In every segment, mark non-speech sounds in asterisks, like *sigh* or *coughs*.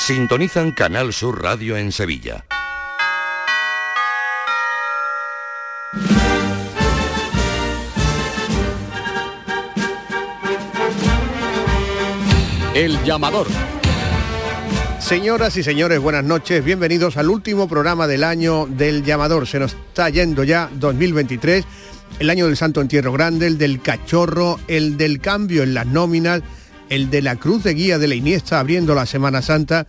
Sintonizan Canal Sur Radio en Sevilla. El llamador. Señoras y señores, buenas noches. Bienvenidos al último programa del año del llamador. Se nos está yendo ya 2023, el año del Santo Entierro Grande, el del cachorro, el del cambio en las nóminas, el de la cruz de guía de la Iniesta abriendo la Semana Santa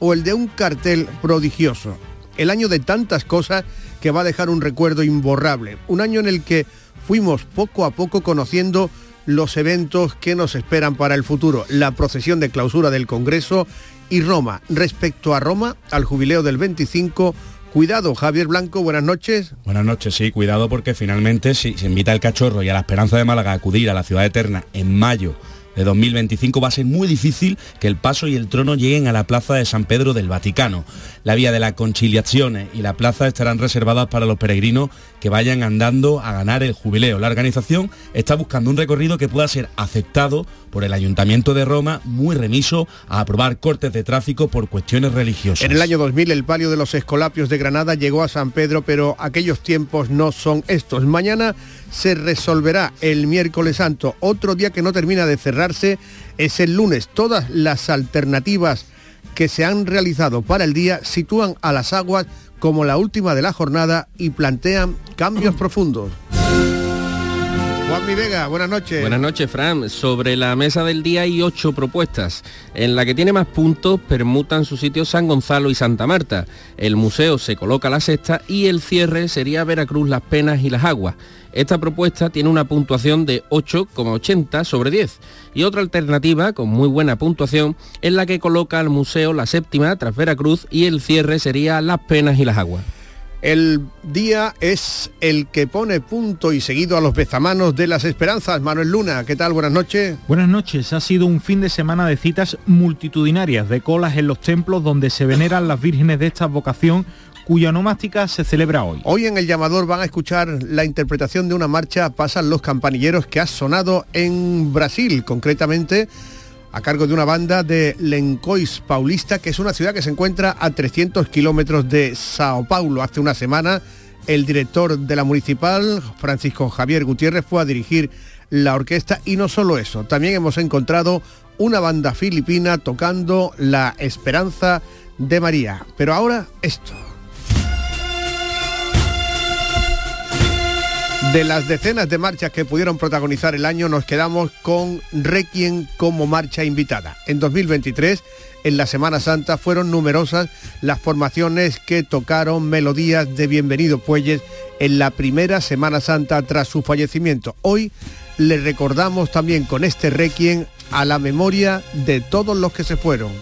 o el de un cartel prodigioso. El año de tantas cosas que va a dejar un recuerdo imborrable. Un año en el que fuimos poco a poco conociendo los eventos que nos esperan para el futuro. La procesión de clausura del Congreso y Roma. Respecto a Roma, al jubileo del 25, cuidado, Javier Blanco, buenas noches. Buenas noches, sí, cuidado porque finalmente si se invita al cachorro y a la Esperanza de Málaga a acudir a la ciudad eterna en mayo de 2025 va a ser muy difícil que el paso y el trono lleguen a la plaza de San Pedro del Vaticano. La vía de la conciliaciones y la plaza estarán reservadas para los peregrinos que vayan andando a ganar el jubileo. La organización está buscando un recorrido que pueda ser aceptado por el Ayuntamiento de Roma, muy remiso a aprobar cortes de tráfico por cuestiones religiosas. En el año 2000 el palio de los Escolapios de Granada llegó a San Pedro, pero aquellos tiempos no son estos. Mañana se resolverá el miércoles santo. Otro día que no termina de cerrarse es el lunes. Todas las alternativas que se han realizado para el día sitúan a las aguas como la última de la jornada y plantean cambios profundos. Juan Mi Vega, buenas noches. Buenas noches, Fran. Sobre la mesa del día hay ocho propuestas. En la que tiene más puntos permutan sus sitios San Gonzalo y Santa Marta. El museo se coloca la sexta y el cierre sería Veracruz, Las Penas y Las Aguas. Esta propuesta tiene una puntuación de 8,80 sobre 10 y otra alternativa con muy buena puntuación es la que coloca al museo la séptima tras Veracruz y el cierre sería Las Penas y Las Aguas. El día es el que pone punto y seguido a los bezamanos de las esperanzas. Manuel Luna, ¿qué tal? Buenas noches. Buenas noches. Ha sido un fin de semana de citas multitudinarias, de colas en los templos donde se veneran las vírgenes de esta vocación cuya nomástica se celebra hoy. Hoy en el llamador van a escuchar la interpretación de una marcha Pasan los campanilleros que ha sonado en Brasil, concretamente a cargo de una banda de Lencois Paulista, que es una ciudad que se encuentra a 300 kilómetros de Sao Paulo. Hace una semana el director de la municipal, Francisco Javier Gutiérrez, fue a dirigir la orquesta y no solo eso, también hemos encontrado una banda filipina tocando La Esperanza de María. Pero ahora esto. De las decenas de marchas que pudieron protagonizar el año, nos quedamos con Requiem como marcha invitada. En 2023, en la Semana Santa, fueron numerosas las formaciones que tocaron melodías de Bienvenido Puelles en la primera Semana Santa tras su fallecimiento. Hoy le recordamos también con este Requiem a la memoria de todos los que se fueron.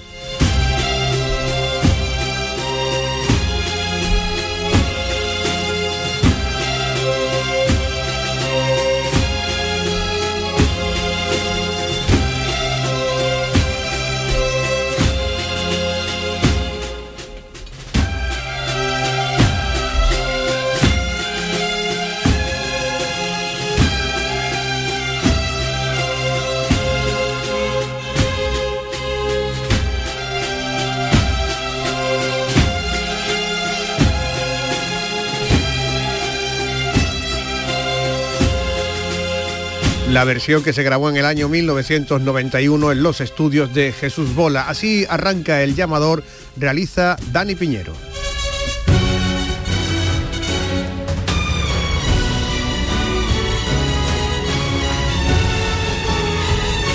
La versión que se grabó en el año 1991 en los estudios de Jesús Bola. Así arranca el llamador, realiza Dani Piñero.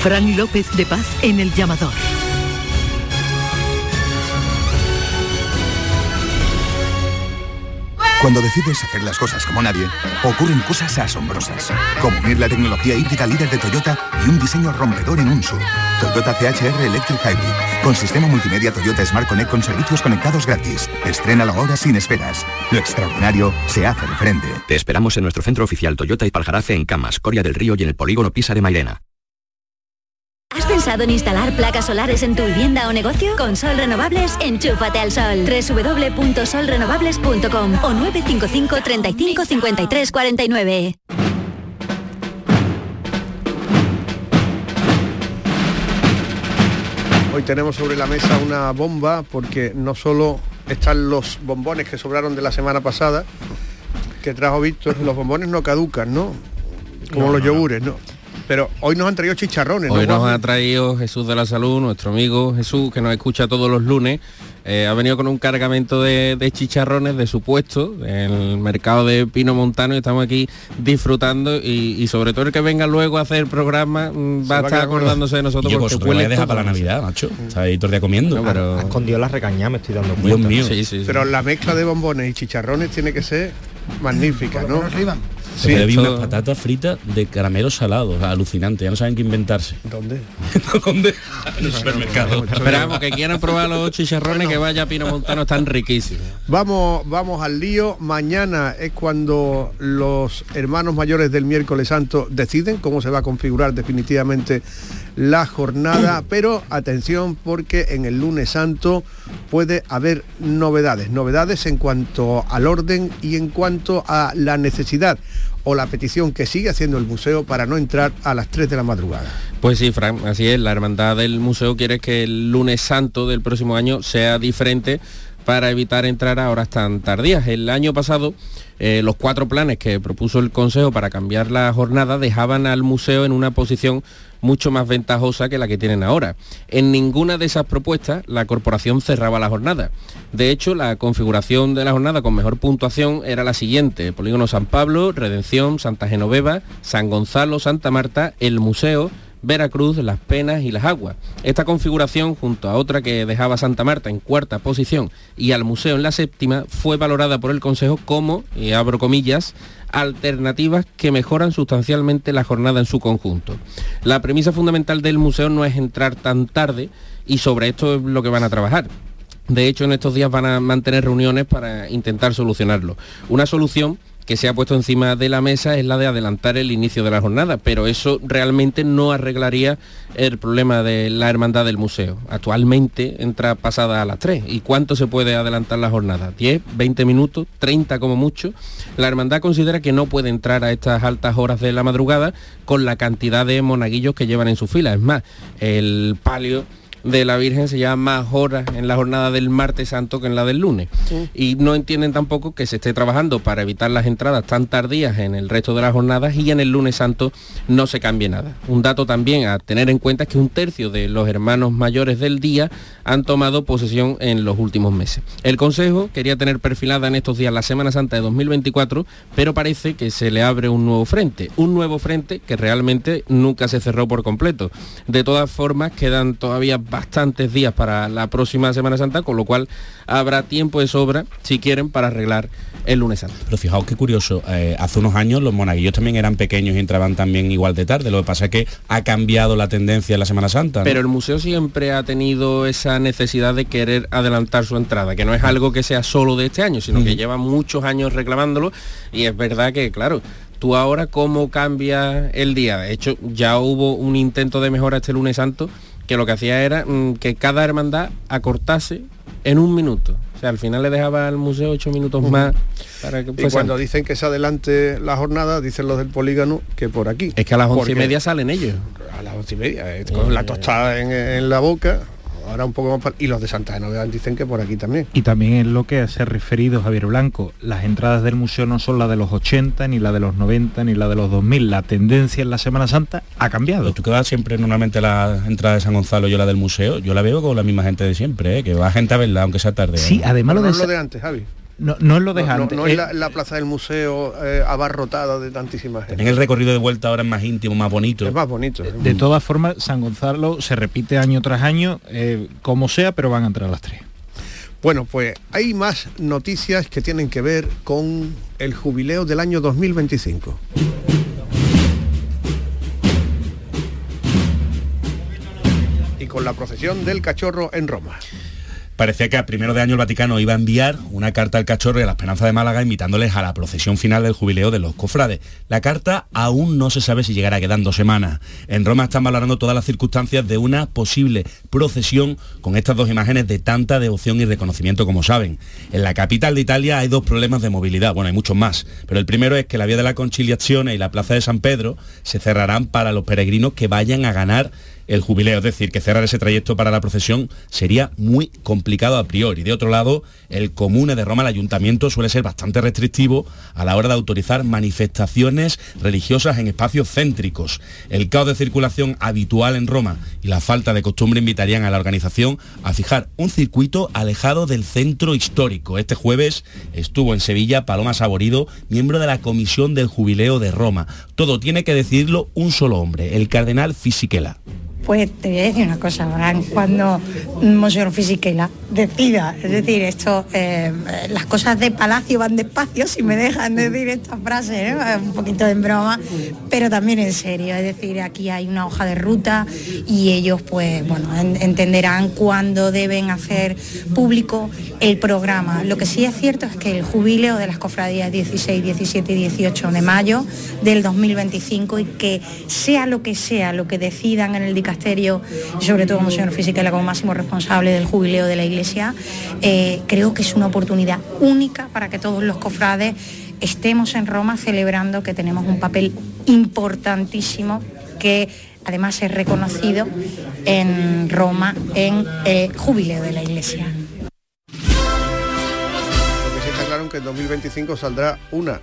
Fran López de Paz en el llamador. Cuando decides hacer las cosas como nadie, ocurren cosas asombrosas, como unir la tecnología híbrida líder de Toyota y un diseño rompedor en un SUV. Toyota CHR Electric Hybrid, con sistema multimedia Toyota Smart Connect con servicios conectados gratis. Estrena ahora sin esperas. Lo extraordinario se hace de frente. Te esperamos en nuestro centro oficial Toyota y Paljarafe en Camas, Coria del Río y en el polígono Pisa de Mairena. ¿Has pensado en instalar placas solares en tu vivienda o negocio? Con Sol Renovables, enchúfate al sol. www.solrenovables.com o 955 35 53 49. Hoy tenemos sobre la mesa una bomba porque no solo están los bombones que sobraron de la semana pasada, que trajo Víctor, los bombones no caducan, ¿no? Como No, los no, no. yogures, ¿no? Pero hoy nos han traído chicharrones, Hoy ¿no? nos ha traído Jesús de la Salud, nuestro amigo Jesús, que nos escucha todos los lunes. Eh, ha venido con un cargamento de, de chicharrones de su puesto, el mercado de Pino Montano, y estamos aquí disfrutando. Y, y sobre todo el que venga luego a hacer el programa mm, va a estar acordándose de nosotros Y yo porque vosotros me huele deja para la. Navidad, macho. Está ahí todo el día comiendo. No, pero- Ha escondido la recañada, me estoy dando cuenta. Dios mío. Sí, sí, sí. Pero la mezcla de bombones y chicharrones tiene que ser magnífica, ¿no? Se puede vi esto- unas patatas fritas de caramelos salados, alucinante, ya no saben qué inventarse. ¿Dónde? *laughs* ¿Dónde? En el supermercado. *laughs* Esperamos que quieran probar los chicharrones que vaya a Pino Montano, están riquísimos. Vamos, vamos al lío. Mañana es cuando los hermanos mayores del miércoles santo deciden cómo se va a configurar definitivamente la jornada. Pero atención porque en el lunes santo puede haber novedades. Novedades en cuanto al orden y en cuanto a la necesidad o la petición que sigue haciendo el museo para no entrar a las 3 de la madrugada. Pues sí, Fran, así es. La hermandad del museo quiere que el lunes santo del próximo año sea diferente para evitar entrar a horas tan tardías. El año pasado, eh, los cuatro planes que propuso el Consejo para cambiar la jornada dejaban al museo en una posición mucho más ventajosa que la que tienen ahora. En ninguna de esas propuestas la corporación cerraba la jornada. De hecho, la configuración de la jornada con mejor puntuación era la siguiente. Polígono San Pablo, Redención, Santa Genoveva, San Gonzalo, Santa Marta, el Museo, Veracruz, Las Penas y Las Aguas. Esta configuración, junto a otra que dejaba Santa Marta en cuarta posición y al museo en la séptima, fue valorada por el Consejo como, abro comillas, alternativas que mejoran sustancialmente la jornada en su conjunto. La premisa fundamental del museo no es entrar tan tarde y sobre esto es lo que van a trabajar. De hecho, en estos días van a mantener reuniones para intentar solucionarlo. Una solución que se ha puesto encima de la mesa es la de adelantar el inicio de la jornada, pero eso realmente no arreglaría el problema de la hermandad del museo. Actualmente entra pasada a las 3. ¿Y cuánto se puede adelantar la jornada? ¿10, 20 minutos, 30 como mucho? La hermandad considera que no puede entrar a estas altas horas de la madrugada con la cantidad de monaguillos que llevan en su fila. Es más, el palio de la Virgen se lleva más horas en la jornada del martes santo que en la del lunes. Y no entienden tampoco que se esté trabajando para evitar las entradas tan tardías en el resto de las jornadas y en el lunes santo no se cambie nada. Un dato también a tener en cuenta es que un tercio de los hermanos mayores del día han tomado posesión en los últimos meses. El Consejo quería tener perfilada en estos días la Semana Santa de 2024, pero parece que se le abre un nuevo frente, un nuevo frente que realmente nunca se cerró por completo. De todas formas, quedan todavía bastantes días para la próxima Semana Santa, con lo cual habrá tiempo de sobra, si quieren, para arreglar el lunes santo. Pero fijaos qué curioso, eh, hace unos años los monaguillos también eran pequeños y entraban también igual de tarde. Lo que pasa es que ha cambiado la tendencia en la Semana Santa. ¿no? Pero el museo siempre ha tenido esa necesidad de querer adelantar su entrada, que no es algo que sea solo de este año, sino que lleva muchos años reclamándolo y es verdad que, claro, tú ahora cómo cambia el día. De hecho, ya hubo un intento de mejora este lunes santo que lo que hacía era mm, que cada hermandad acortase en un minuto. O sea, al final le dejaba al museo ocho minutos más para que Y cuando dicen que se adelante la jornada, dicen los del polígono que por aquí. Es que a las once y media salen ellos. A las once y media, eh, con la tostada en, en la boca, ahora un poco más para- Y los de Santa Genoveva dicen que por aquí también. Y también es lo que se ha referido Javier Blanco. Las entradas del museo no son las de los 80, ni la de los 90, ni la de los 2000. La tendencia en la Semana Santa ha cambiado. Pero tú que vas siempre normalmente la entrada de San Gonzalo, yo la del museo, yo la veo con la misma gente de siempre, ¿eh? que va gente a verla, aunque sea tarde. Sí, ¿eh? además Pero lo no de, es lo de antes, Javi. No, no es lo de No, no- es la, la plaza del museo eh, abarrotada de tantísima gente. También el recorrido de vuelta ahora es más íntimo, más bonito. Es más bonito. ¿eh? De todas formas, San Gonzalo se repite año tras año, eh, como sea, pero van a entrar las 3. Bueno, pues hay más noticias que tienen que ver con el jubileo del año 2025. Y con la procesión del cachorro en Roma. Parecía que a primero de año el Vaticano iba a enviar una carta al cachorro y a la Esperanza de Málaga invitándoles a la procesión final del jubileo de los cofrades. La carta aún no se sabe si llegará, quedan dos semanas. En Roma están valorando todas las circunstancias de una posible procesión con estas dos imágenes de tanta devoción y reconocimiento como saben. En la capital de Italia hay dos problemas de movilidad, bueno, hay muchos más, pero el primero es que la vía de la Conciliazione y la Plaza de San Pedro se cerrarán para los peregrinos que vayan a ganar el jubileo, es decir, que cerrar ese trayecto para la procesión sería muy complicado a priori. De otro lado, el Comune de Roma, el ayuntamiento, suele ser bastante restrictivo a la hora de autorizar manifestaciones religiosas en espacios céntricos. El caos de circulación habitual en Roma y la falta de costumbre invitarían a la organización a fijar un circuito alejado del centro histórico. Este jueves estuvo en Sevilla Paloma Saborido, miembro de la Comisión del Jubileo de Roma. Todo tiene que decidirlo un solo hombre, el cardenal Fisichella. Pues te voy a decir una cosa, cuando Monseñor Fisichella decida, es decir, esto, eh, las cosas de palacio van despacio, si me dejan decir esta frase, ¿no? un poquito en broma, pero también en serio, es decir, aquí hay una hoja de ruta y ellos pues, bueno, en- entenderán cuándo deben hacer público el programa. Lo que sí es cierto es que el jubileo de las cofradías 16, 17 y 18 de mayo del 2025 y que sea lo que sea lo que decidan en el sobre todo como señor Fisichella como máximo responsable del jubileo de la Iglesia, eh, creo que es una oportunidad única para que todos los cofrades estemos en Roma celebrando que tenemos un papel importantísimo que además es reconocido en Roma en el jubileo de la Iglesia. Lo que sí está claro es que en 2025 saldrá una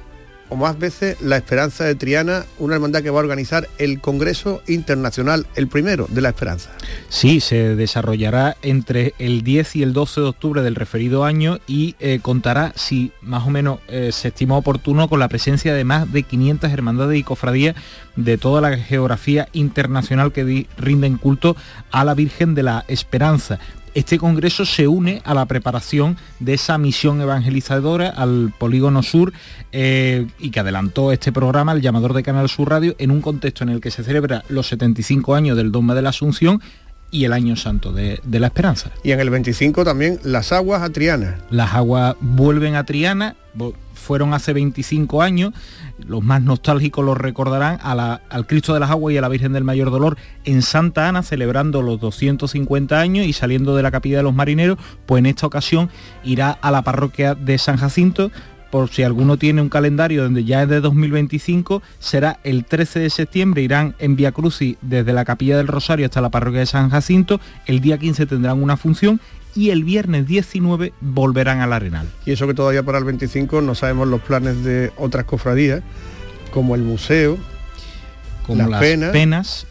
o más veces la Esperanza de Triana, una hermandad que va a organizar el Congreso Internacional, el primero de la Esperanza. Sí, se desarrollará entre el 10 y el 12 de octubre del referido año y eh, contará, si más o menos eh, se estima oportuno, con la presencia de más de 500 hermandades y cofradías de toda la geografía internacional que rinden culto a la Virgen de la Esperanza. Este congreso se une a la preparación de esa misión evangelizadora al Polígono Sur eh, y que adelantó este programa, el llamador de Canal Sur Radio, en un contexto en el que se celebra los 75 años del Dogma de la Asunción y el Año Santo de, de la Esperanza. Y en el 25 también las aguas a Triana. Las aguas vuelven a Triana, fueron hace 25 años, los más nostálgicos los recordarán a la- al Cristo de las Aguas y a la Virgen del Mayor Dolor en Santa Ana, celebrando los 250 años y saliendo de la Capilla de los Marineros, pues en esta ocasión irá a la parroquia de San Jacinto, por si alguno tiene un calendario donde ya es de 2025, será el 13 de septiembre, irán en Via Crucis desde la Capilla del Rosario hasta la parroquia de San Jacinto, el día 15 tendrán una función y el viernes 19 volverán al Arenal. Y eso que todavía para el 25 no sabemos los planes de otras cofradías, como el museo, Como las las penas, penas,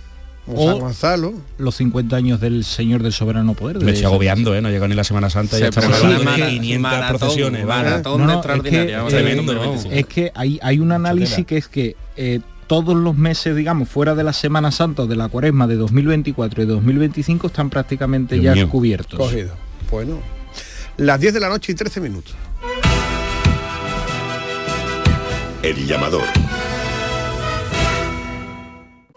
como San o Gonzalo. los 50 años del Señor del Soberano Poder. Me de estoy San- agobiando, ¿eh? No llegó ni la Semana Santa y Se ya estamos hablando una de 500 maratón, procesiones. maratón No, no, es que, eh, hay, hay un análisis que es que eh, todos los meses, digamos, fuera de la Semana Santa o de la Cuaresma de 2024 y 2025 están prácticamente Dios ya mío. cubiertos. Cogido. Bueno, las 10 de la noche y 13 minutos. El llamador.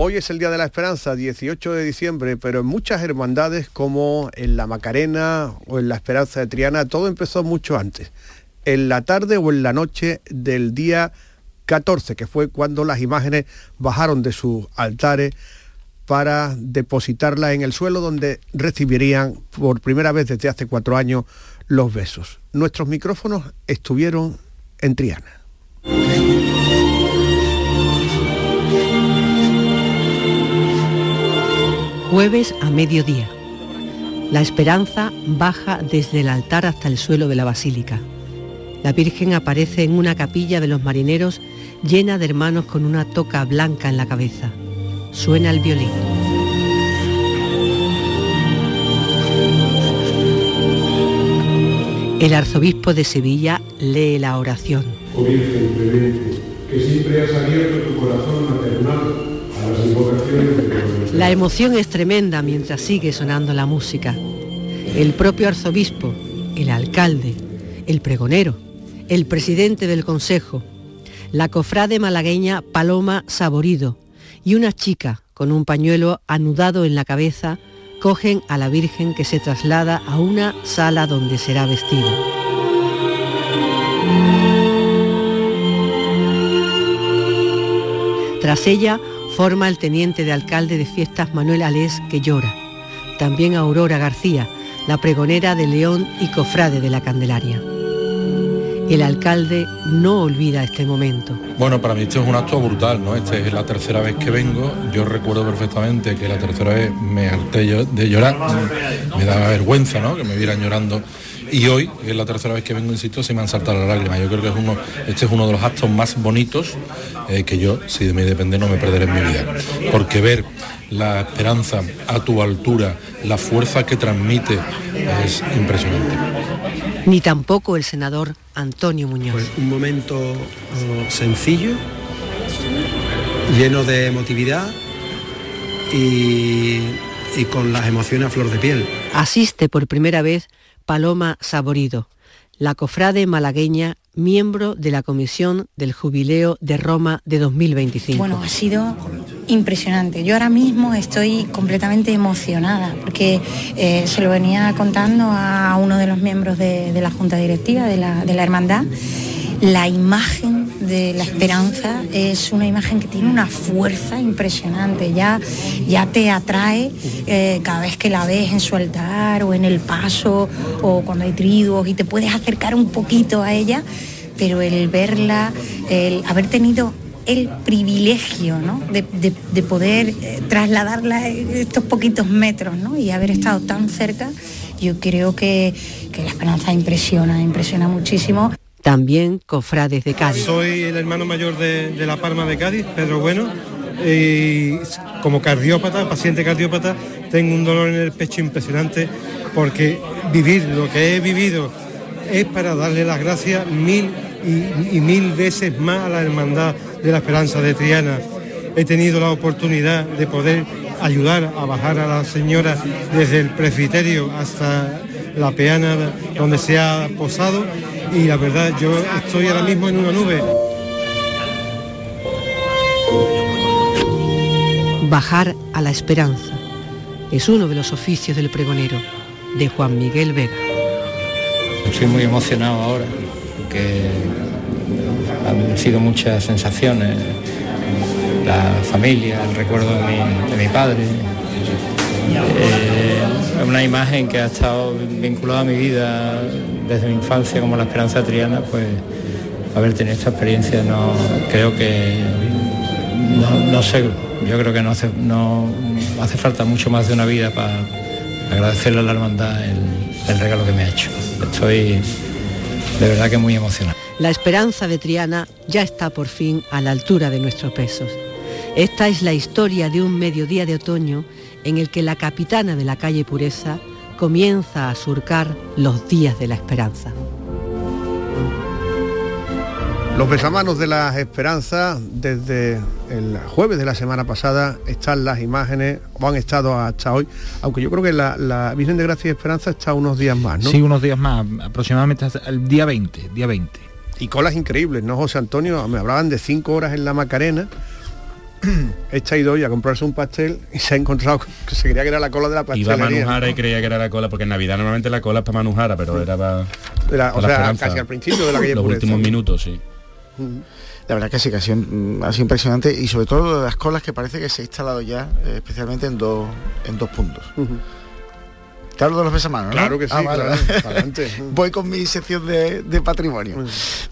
Hoy es el Día de la Esperanza, 18 de diciembre, pero en muchas hermandades como en la Macarena o en la Esperanza de Triana, todo empezó mucho antes. En la tarde o en la noche del día 14, que fue cuando las imágenes bajaron de sus altares para depositarlas en el suelo donde recibirían por primera vez desde hace cuatro años los besos. Nuestros micrófonos estuvieron en Triana. Jueves a mediodía. La esperanza baja desde el altar hasta el suelo de la basílica. La Virgen aparece en una capilla de los marineros llena de hermanos con una toca blanca en la cabeza. Suena el violín. El arzobispo de Sevilla lee la oración. Oh que siempre has abierto tu corazón maternal La emoción es tremenda mientras sigue sonando la música. El propio arzobispo, el alcalde, el pregonero, el presidente del consejo, la cofrade malagueña Paloma Saborido y una chica con un pañuelo anudado en la cabeza cogen a la Virgen que se traslada a una sala donde será vestida. Tras ella forma el teniente de alcalde de fiestas Manuel Alés que llora. También Aurora García, la pregonera de León y cofrade de la Candelaria. El alcalde no olvida este momento. Bueno, para mí esto es un acto brutal, ¿no? Esta es la tercera vez que vengo. Yo recuerdo perfectamente que la tercera vez me harté de llorar. Me daba vergüenza, ¿no? Que me vieran llorando. Y hoy, que es la tercera vez que vengo, insisto, se me han saltado las lágrimas. Yo creo que es uno, este es uno de los actos más bonitos eh, que yo, si de mí depende, no me perderé en mi vida. Porque ver la esperanza a tu altura, la fuerza que transmite, es impresionante. Ni tampoco el senador Antonio Muñoz. Pues un momento oh, sencillo, lleno de emotividad y, y con las emociones a flor de piel. Asiste por primera vez Paloma Saborido, la cofrade malagueña, miembro de la Comisión del Jubileo de Roma de 2025. Bueno, ha sido impresionante. Yo ahora mismo estoy completamente emocionada porque eh, se lo venía contando a uno de los miembros de, la Junta Directiva de la Hermandad. La imagen de la esperanza es una imagen que tiene una fuerza impresionante, ya, ya te atrae eh, cada vez que la ves en su altar o en el paso o cuando hay triduos y te puedes acercar un poquito a ella, pero el verla, el haber tenido el privilegio ¿no? de, de- de poder eh, trasladarla estos poquitos metros ¿no? y haber estado tan cerca, yo creo que la esperanza impresiona, impresiona muchísimo. También cofrades de Cádiz. Soy el hermano mayor de, La Palma de Cádiz, Pedro Bueno, como cardiópata, paciente cardiópata, tengo un dolor en el pecho impresionante porque vivir lo que he vivido es para darle las gracias mil y, y mil veces más a la Hermandad de la Esperanza de Triana. He tenido la oportunidad de poder ayudar a bajar a la señora desde el presbiterio hasta la peana donde se ha posado y la verdad yo estoy ahora mismo en una nube. Bajar a la esperanza es uno de los oficios del pregonero, de Juan Miguel Vega. Estoy muy emocionado ahora, porque han sido muchas sensaciones. La familia, el recuerdo de mi, de mi padre. Eh, una imagen que ha estado vinculada a mi vida desde mi infancia como la esperanza triana, pues haber tenido esta experiencia no creo que no, no sé, yo creo que no hace, no hace falta mucho más de una vida para agradecerle a la hermandad el, el regalo que me ha hecho. Estoy de verdad que muy emocionado. La esperanza de Triana ya está por fin a la altura de nuestros pesos. Esta es la historia de un mediodía de otoño en el que la capitana de la calle Pureza comienza a surcar los días de la esperanza. Los besamanos de la esperanza, desde el jueves de la semana pasada están las imágenes, o han estado hasta hoy, aunque yo creo que la, la Virgen de Gracia y Esperanza está unos días más, ¿no? Sí, unos días más, aproximadamente hasta el día 20, día 20. Y colas increíbles, ¿no, José Antonio? Me hablaban de cinco horas en la Macarena. *clears throat* Esta ha ido hoy a comprarse un pastel y se ha encontrado que se creía que era la cola de la Iba a pastelería. Manujara y creía que era la cola, porque en Navidad normalmente la cola es para Manujara, pero era para... Era, o para sea, Esperanza. casi al principio de la calle Los Pureza. últimos minutos, sí. La verdad que sí, que ha sido, mm, ha sido impresionante y sobre todo lo de las colas que parece que se ha instalado ya, eh, especialmente en dos, en dos puntos. Te hablo de los besamanos, ¿no? Claro que sí, Ah, vale, claro, vale. *laughs* Voy con mi sección de, de patrimonio.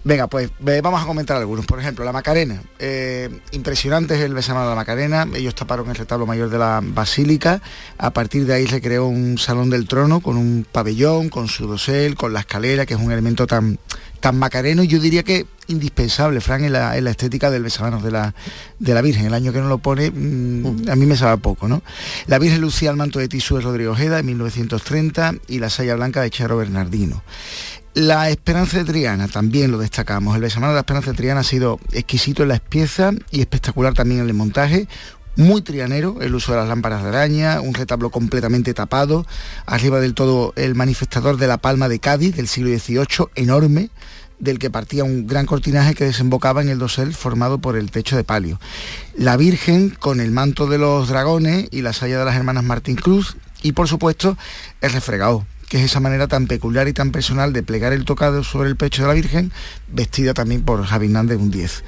Venga, pues ve- vamos a comentar algunos. Por ejemplo, la Macarena. Eh, impresionante es el besamano de la Macarena. Ellos taparon el retablo mayor de la Basílica. A partir de ahí se creó un salón del trono con un pabellón, con su dosel, con la escalera, que es un elemento tan, tan macareno y yo diría que indispensable, Fran, en la, en la estética del besamanos de la, de la Virgen. El año que no lo pone, mm, a mí me sabe poco, ¿no? La Virgen lucía el manto de tisú de Rodrigo Ojeda en 1930 y la saya blanca de Charo Bernardino. La Esperanza de Triana también lo destacamos. El besamano de la Esperanza de Triana ha sido exquisito en la piezas y espectacular también en el montaje. Muy trianero el uso de las lámparas de araña, un retablo completamente tapado, arriba del todo el manifestador de la Palma de Cádiz del siglo XVIII, enorme, del que partía un gran cortinaje que desembocaba en el dosel formado por el techo de palio. La Virgen con el manto de los dragones y la saya de las hermanas Martín Cruz y por supuesto el refregado que es esa manera tan peculiar y tan personal de plegar el tocado sobre el pecho de la Virgen, vestida también por Javi Hernández un 10.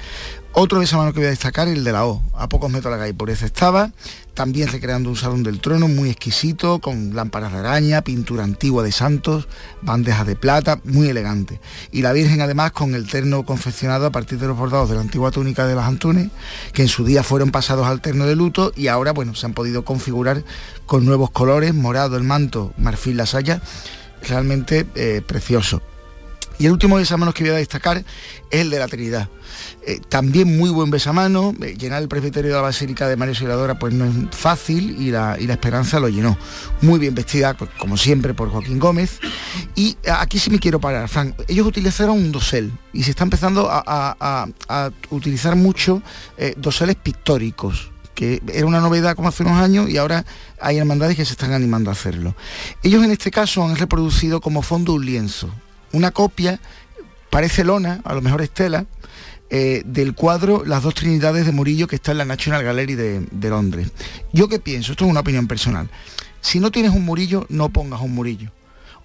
Otro de mano que voy a destacar, el de la O. A pocos metros de la calle por eso estaba, también recreando un salón del trono muy exquisito, con lámparas de araña, pintura antigua de santos, bandejas de plata, muy elegante. Y la Virgen además con el terno confeccionado a partir de los bordados de la antigua túnica de las Antunes, que en su día fueron pasados al terno de luto y ahora, bueno, se han podido configurar con nuevos colores, morado el manto, marfil la saya, realmente eh, precioso. Y el último besamano que voy a destacar es el de la Trinidad. Eh, también muy buen besamano, eh, llenar el presbiterio de la Basílica de María Auxiliadora pues no es fácil y la, Esperanza lo llenó. Muy bien vestida, como siempre, por Joaquín Gómez. Y aquí sí me quiero parar, Frank. Ellos utilizaron un dosel y se está empezando a, utilizar mucho eh, doseles pictóricos que era una novedad como hace unos años y ahora hay hermandades que se están animando a hacerlo. Ellos en este caso han reproducido como fondo un lienzo, una copia, parece lona, a lo mejor estela, eh, del cuadro Las dos Trinidades de Murillo que está en la National Gallery de, Londres. Yo qué pienso, esto es una opinión personal. Si no tienes un Murillo, no pongas un Murillo.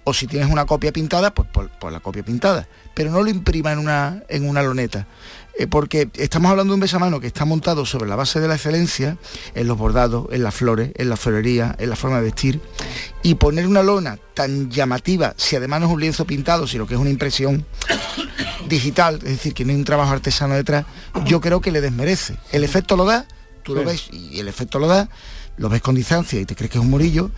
O si tienes una copia pintada, pues por, la copia pintada. Pero no lo imprima en una, en una loneta. Eh, porque estamos hablando de un besamano que está montado sobre la base de la excelencia, en los bordados, en las flores, en la florería, en la forma de vestir, y poner una lona tan llamativa, si además no es un lienzo pintado, sino que es una impresión *coughs* digital, es decir, que no hay un trabajo artesano detrás, yo creo que le desmerece. El efecto lo da, tú lo ves y el efecto lo da, lo ves con distancia y te crees que es un murillo,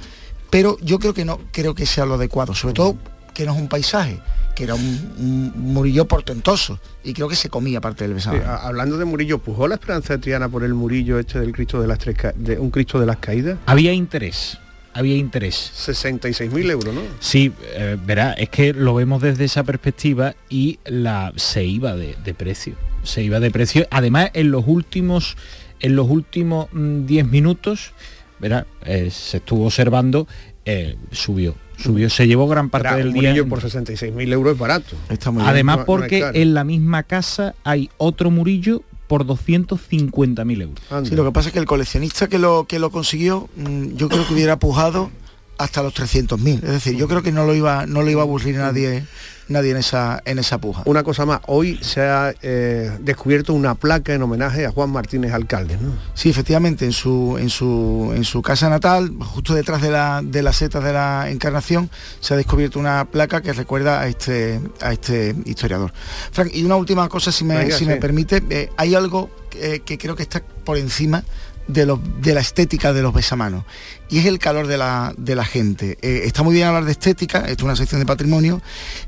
pero yo creo que no creo que sea lo adecuado, sobre todo que no es un paisaje, que era un, Murillo portentoso y creo que se comía parte del besado. hablando de Murillo, ¿pujó la esperanza de Triana por el Murillo este del Cristo de las tres de un Cristo de las caídas? Había interés. Había interés. 66.000 euros, ¿no? Sí, eh, verá, es que lo vemos desde esa perspectiva y la se iba de, precio. Se iba de precio. Además, en los últimos, en los últimos 10 mm, minutos, verá, eh, se estuvo observando, eh, subió subió, se llevó gran parte del día. Murillo por 66.000 euros es barato. Además porque en la misma casa hay otro Murillo por 250.000 euros. Sí, lo que pasa es que el coleccionista que lo, que lo consiguió, mm, yo creo que hubiera pujado hasta los 300.000. Es decir, yo creo que no lo iba, no lo iba a aburrir nadie nadie en esa, en esa puja. Una cosa más, hoy se ha eh, descubierto una placa en homenaje a Juan Martínez Alcalde, ¿no? Sí, efectivamente, en su, en su, en su casa natal, justo detrás de la, de las setas de la Encarnación, se ha descubierto una placa que recuerda a este, a este historiador. Frank, y una última cosa, si me, si me permite, eh, hay algo que, que creo que está por encima de, la estética de los besamanos y es el calor de la, gente. Eh, está muy bien hablar de estética, esto es una sección de patrimonio,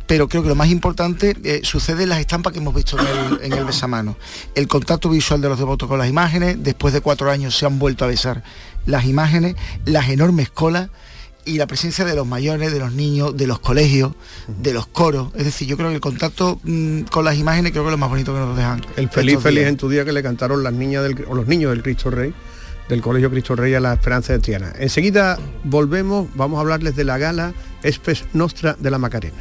pero creo que lo más importante eh, sucede en las estampas que hemos visto en el, en el besamano. El contacto visual de los devotos con las imágenes, después de cuatro años se han vuelto a besar las imágenes, las enormes colas y la presencia de los mayores, de los niños, de los colegios, de los coros. Es decir, yo creo que el contacto mm, con las imágenes creo que es lo más bonito que nos dejan. El feliz, feliz en tu día que le cantaron las niñas del, o los niños del Cristo Rey del Colegio Cristo Rey a la Esperanza de Triana. Enseguida volvemos, vamos a hablarles de la gala Espes Nostra de la Macarena.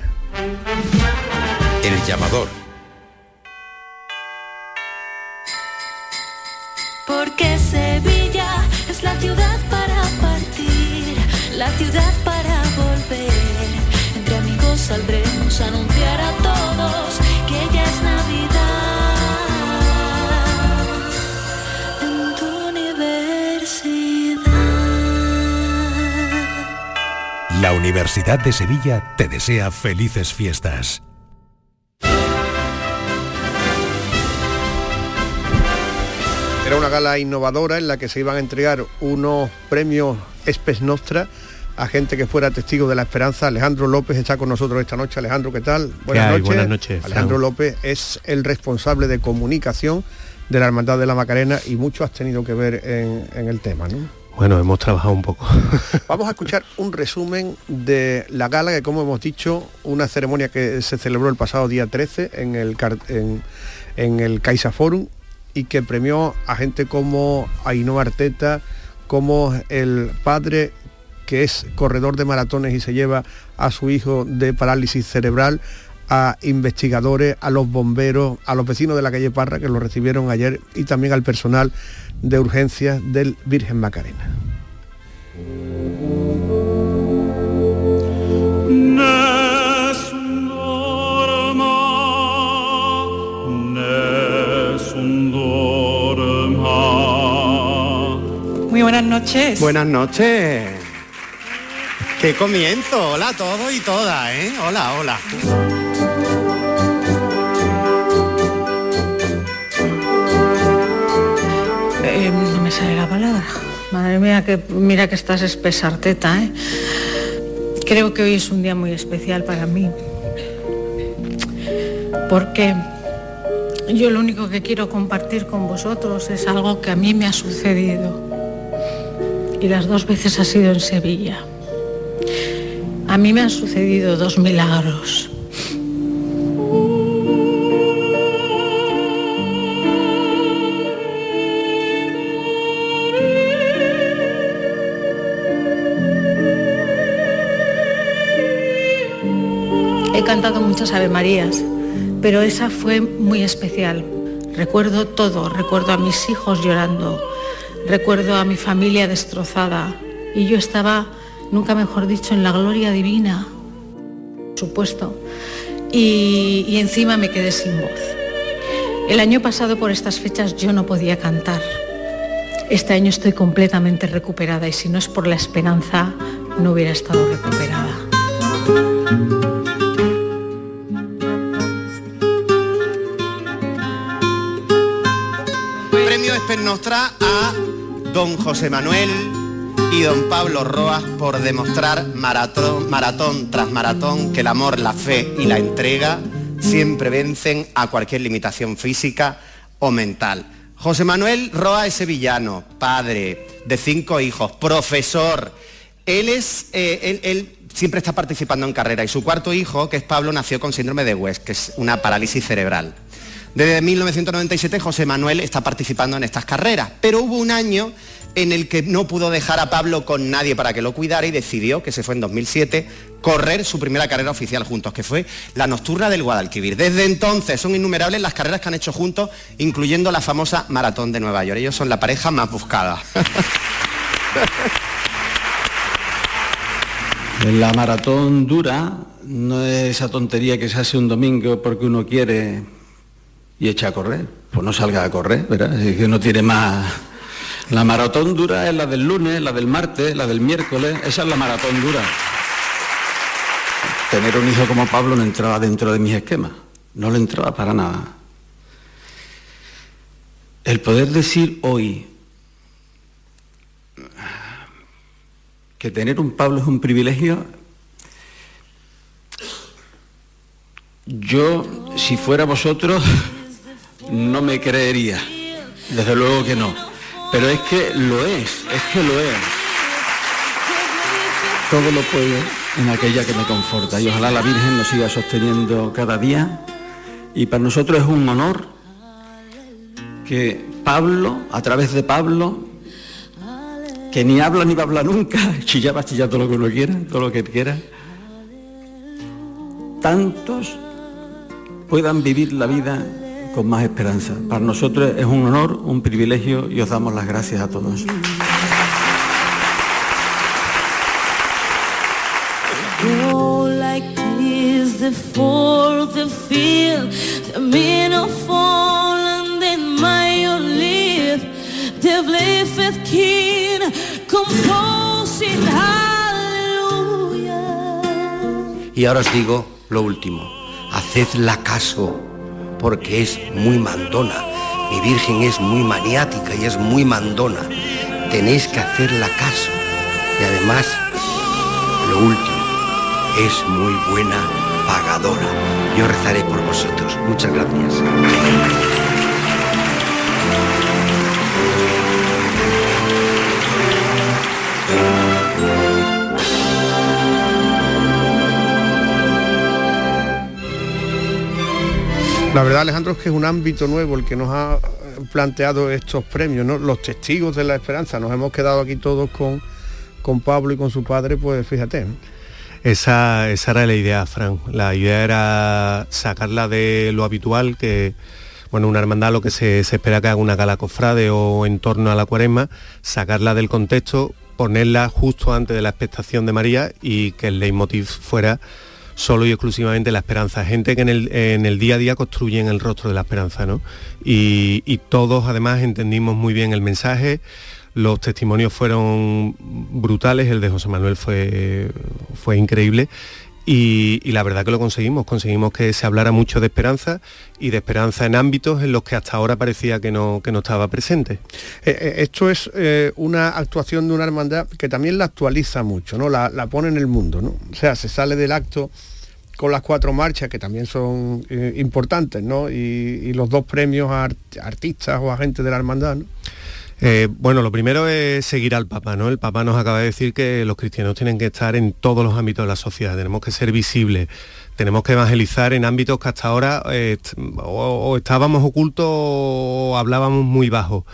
El llamador. Porque Sevilla es la ciudad para la ciudad para volver. Entre amigos saldremos a anunciar a todos que ya es Navidad. La Universidad de Sevilla te desea felices fiestas. Era una gala innovadora en la que se iban a entregar unos premios Espes Nostra a gente que fuera testigo de la esperanza. Alejandro López está con nosotros esta noche. Alejandro, ¿qué tal? Buenas, noches. Buenas noches. Alejandro López es el responsable de comunicación de la Hermandad de la Macarena y mucho has tenido que ver en, en el tema, ¿no? Bueno, hemos trabajado un poco. *laughs* Vamos a escuchar un resumen de la gala que, como hemos dicho, una ceremonia que se celebró el pasado día 13 en el, en, en el Caixa Forum y que premió a gente como Ainhoa Arteta, como el padre que es corredor de maratones y se lleva a su hijo de parálisis cerebral, a investigadores, a los bomberos, a los vecinos de la calle Parra que lo recibieron ayer y también al personal de urgencias del Virgen Macarena. Muy buenas noches. Buenas noches. ¡Qué comienzo! Hola a todos y todas, ¿eh? Hola, hola. Eh, no me sale la palabra. Madre mía, que mira que estás espesarteta, ¿eh? Creo que hoy es un día muy especial para mí. Porque yo lo único que quiero compartir con vosotros es algo que a mí me ha sucedido. Y las dos veces ha sido en Sevilla. A mí me han sucedido dos milagros. He cantado muchas Ave Marías, pero esa fue muy especial. Recuerdo todo, recuerdo a mis hijos llorando, recuerdo a mi familia destrozada y yo estaba, nunca mejor dicho, en la gloria divina, supuesto, y, y encima me quedé sin voz. El año pasado por estas fechas yo no podía cantar. Este año estoy completamente recuperada y si no es por la esperanza, no hubiera estado recuperada. Premio Esper Nostra a don José Manuel y don Pablo Roas por demostrar maratón, maratón tras maratón que el amor, la fe y la entrega siempre vencen a cualquier limitación física o mental. José Manuel Roa es sevillano, padre de cinco hijos, profesor. Él es, eh, él, él siempre está participando en carrera y su cuarto hijo, que es Pablo, nació con síndrome de West, que es una parálisis cerebral. Desde 1997 José Manuel está participando en estas carreras, pero hubo un año en el que no pudo dejar a Pablo con nadie para que lo cuidara y decidió, que se fue en 2007, correr su primera carrera oficial juntos, que fue la Nocturna del Guadalquivir. Desde entonces son innumerables las carreras que han hecho juntos, incluyendo la famosa Maratón de Nueva York. Ellos son la pareja más buscada. *laughs* La maratón dura no es esa tontería que se hace un domingo porque uno quiere y echa a correr. Pues no salga a correr, ¿verdad? Es que no tiene más... La maratón dura es la del lunes, la del martes, la del miércoles, esa es la maratón dura. Tener un hijo como Pablo no entraba dentro de mis esquemas, no le entraba para nada. El poder decir hoy que tener un Pablo es un privilegio, yo, si fuera vosotros, no me creería. Desde luego que no. Pero es que lo es, es que lo es. Todo lo puedo en aquella que me conforta. Y ojalá la Virgen nos siga sosteniendo cada día. Y para nosotros es un honor que Pablo, a través de Pablo, que ni habla ni va a hablar nunca, *laughs* chillar va todo lo que uno quiera, todo lo que quiera, tantos puedan vivir la vida con más esperanza. Para nosotros es un honor, un privilegio y os damos las gracias a todos. Y ahora os digo lo último, hacedla caso, porque es muy mandona. Mi Virgen es muy maniática y es muy mandona. Tenéis que hacerla caso. Y además, lo último, es muy buena pagadora. Yo rezaré por vosotros. Muchas gracias. La verdad, Alejandro, es que es un ámbito nuevo el que nos ha eh, planteado estos premios. Los testigos de la esperanza. Nos hemos quedado aquí todos con, con Pablo y con su padre, pues fíjate. ¿no? Esa, esa era la idea, Fran. La idea era sacarla de lo habitual, que bueno, una hermandad lo que se, se espera que haga una gala cofrade o en torno a la cuaresma, sacarla del contexto, ponerla justo antes de la expectación de María y que el leitmotiv fuera solo y exclusivamente la esperanza. Gente que en el, en el día a día construyen el rostro de la esperanza, ¿no? Y, y todos además entendimos muy bien el mensaje, los testimonios fueron brutales, el de José Manuel fue, fue increíble y, y, la verdad que lo conseguimos, conseguimos que se hablara mucho de esperanza y de esperanza en ámbitos en los que hasta ahora parecía que no, que no estaba presente. Eh, eh, esto es eh, una actuación de una hermandad que también la actualiza mucho, ¿no? La, la, pone en el mundo, ¿no? O sea, se sale del acto con las cuatro marchas que también son eh, importantes, ¿no? Y, los dos premios a art artistas o a gente de la hermandad. Eh, bueno, lo primero es seguir al Papa, ¿no? El Papa nos acaba de decir que los cristianos tienen que estar en todos los ámbitos de la sociedad, tenemos que ser visibles, tenemos que evangelizar en ámbitos que hasta ahora eh, o, o, estábamos ocultos o hablábamos muy bajo.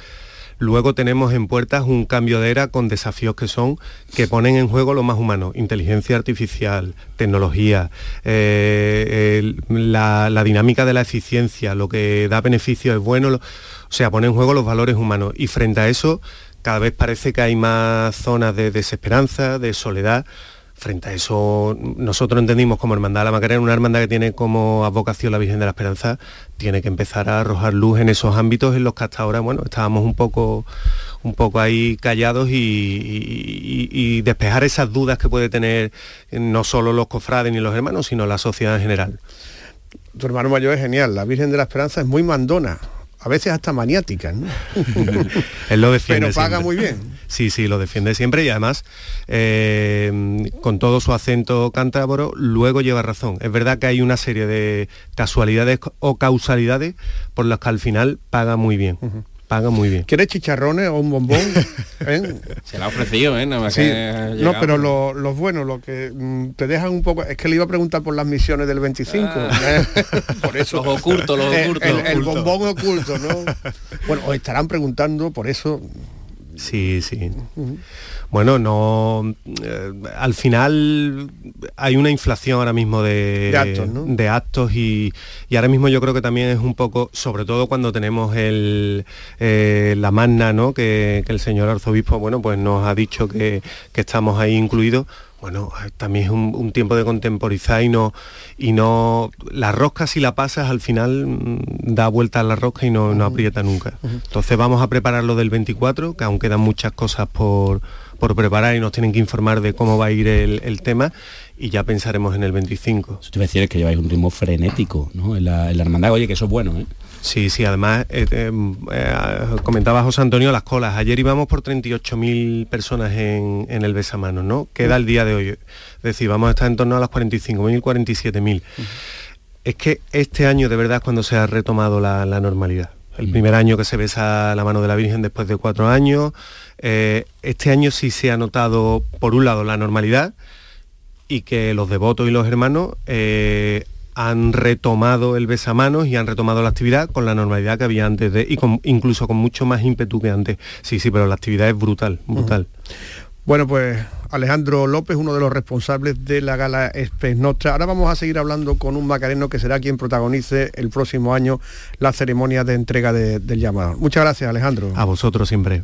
Luego tenemos en puertas un cambio de era con desafíos que son que ponen en juego lo más humano, inteligencia artificial, tecnología, eh, la, la, dinámica de la eficiencia, lo que da beneficio es bueno, o sea, pone en juego los valores humanos. Y frente a eso, cada vez parece que hay más zonas de desesperanza, de soledad. Frente a eso, nosotros entendimos como Hermandad de la Macarena, una hermandad que tiene como advocación la Virgen de la Esperanza, tiene que empezar a arrojar luz en esos ámbitos en los que hasta ahora, bueno, estábamos un poco, un poco ahí callados y, despejar esas dudas que puede tener no solo los cofrades ni los hermanos, sino la sociedad en general. Tu hermano mayor es genial, la Virgen de la Esperanza es muy mandona, a veces hasta maniática, ¿no? *laughs* Él lo defiende. Pero paga siempre. muy bien. Sí, sí, lo defiende siempre y además eh, con todo su acento cántabro luego lleva razón. Es verdad que hay una serie de casualidades o causalidades por las que al final paga muy bien. Uh -huh paga muy bien. ¿Quieres chicharrones o un bombón? *laughs* ¿Eh? Se la ha ofrecido, ¿eh? Nada más sí. que no, pero los lo buenos, los que mm, te dejan un poco... Es que le iba a preguntar por las misiones del 25. Ah. *laughs* por eso. Los ocultos, los ocultos. El, el, el, bombón oculto, ¿no? bueno, os estarán preguntando por eso... Sí, sí. Bueno, no. Eh, al final hay una inflación ahora mismo de, de actos, ¿no? de actos y, y, ahora mismo yo creo que también es un poco, sobre todo cuando tenemos el, eh, la magna, ¿no? Que, que, el señor arzobispo, bueno, pues nos ha dicho que, que estamos ahí incluidos bueno, también es un, un, tiempo de contemporizar y no, y no, la rosca si la pasas al final mm, da vuelta a la rosca y no, no aprieta nunca. Uh -huh. Entonces vamos a preparar lo del 24, que aún quedan muchas cosas por, por preparar y nos tienen que informar de cómo va a ir el, el tema y ya pensaremos en el 25. Eso te iba a decir que lleváis un ritmo frenético ¿no? en, la, en la hermandad, oye, que eso es bueno, ¿eh? Sí, sí, además eh, eh, comentaba José Antonio las colas. Ayer íbamos por 38.000 personas en, en, el besamanos, ¿no? Queda el día de hoy. Es decir, vamos a estar en torno a las 45.000, 47.000. Uh -huh. Es que este año de verdad es cuando se ha retomado la, la normalidad. El -huh. primer año que se besa la mano de la Virgen después de cuatro años. Eh, este año sí se ha notado, por un lado, la normalidad y que los devotos y los hermanos eh, han retomado el besamanos y han retomado la actividad con la normalidad que había antes de, y con, incluso con mucho más ímpetu que antes. Sí, sí, pero la actividad es brutal, brutal. Uh -huh. Bueno, pues Alejandro López, uno de los responsables de la gala Espes Nostra. Ahora vamos a seguir hablando con un macareno que será quien protagonice el próximo año la ceremonia de entrega de, del llamado. Muchas gracias, Alejandro. A vosotros siempre.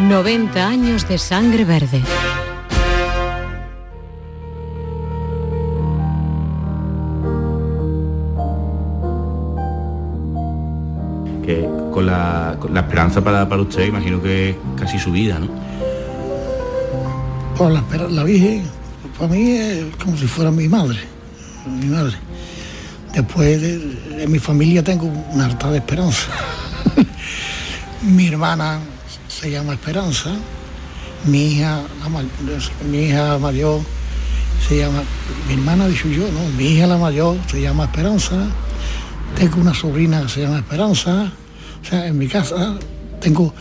90 años de sangre verde. Que con la, con la esperanza para, para usted, imagino que es casi su vida, ¿no? Pues la, la Virgen, para mí es como si fuera mi madre, mi madre. Después de, de mi familia tengo una harta de esperanza. *laughs* mi hermana se llama Esperanza, mi hija, mi mayor se llama, mi hermana dicho yo, no, mi hija la mayor se llama Esperanza, tengo una sobrina que se llama Esperanza, o sea, en mi casa tengo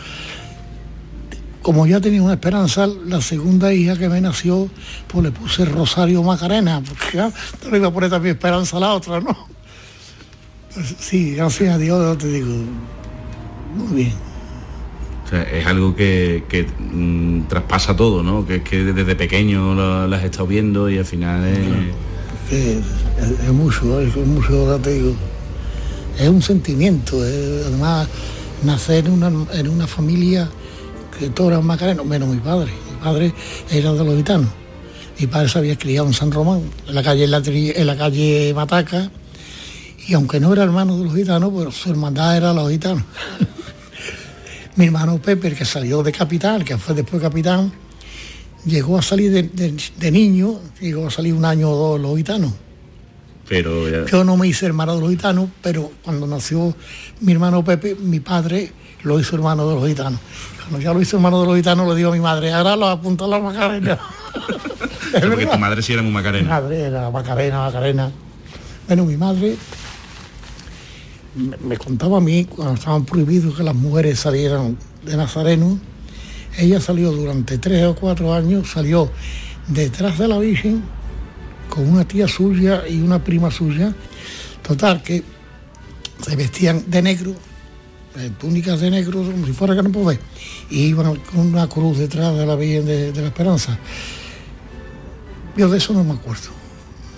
como ya tenía una esperanza, la segunda hija que me nació, pues le puse Rosario Macarena, porque ya no iba a poner también esperanza a la otra, ¿no? Sí, gracias a Dios, te digo, muy bien. Es algo que, que, mm, traspasa todo, ¿no? Que es que desde pequeño lo, lo estado viendo y al final es... mucho, es mucho, te es un sentimiento, además nacer en una, en una familia que todos eran macarenos, menos mi padre, mi padre era de los gitanos, mi padre se había criado en San Román, en la calle, Latri- en la calle Mataca, y aunque no era hermano de los gitanos, pues su hermandad era los gitanos. *laughs* mi hermano Pepe, el que salió de capitán, que fue después capitán, llegó a salir de, de- de niño, llegó a salir un año o dos los gitanos. Pero ya- Yo no me hice hermano de los gitanos, pero cuando nació mi hermano Pepe, mi padre lo hizo hermano de los gitanos. Cuando ya lo hizo hermano de los gitanos, le digo a mi madre, ahora lo apunto a la Macarena. *laughs* porque tu madre sí era muy Mi macarena. madre era Macarena, Macarena. Bueno, mi madre me, contaba a mí cuando estaban prohibidos que las mujeres salieran de Nazareno. Ella salió durante tres o cuatro años, salió detrás de la Virgen con una tía suya y una prima suya. Total, que se vestían de negro, eh, túnicas de negro, como si fuera campo B, y iban con una cruz detrás de la Virgen de, de la Esperanza. Yo de eso no me acuerdo,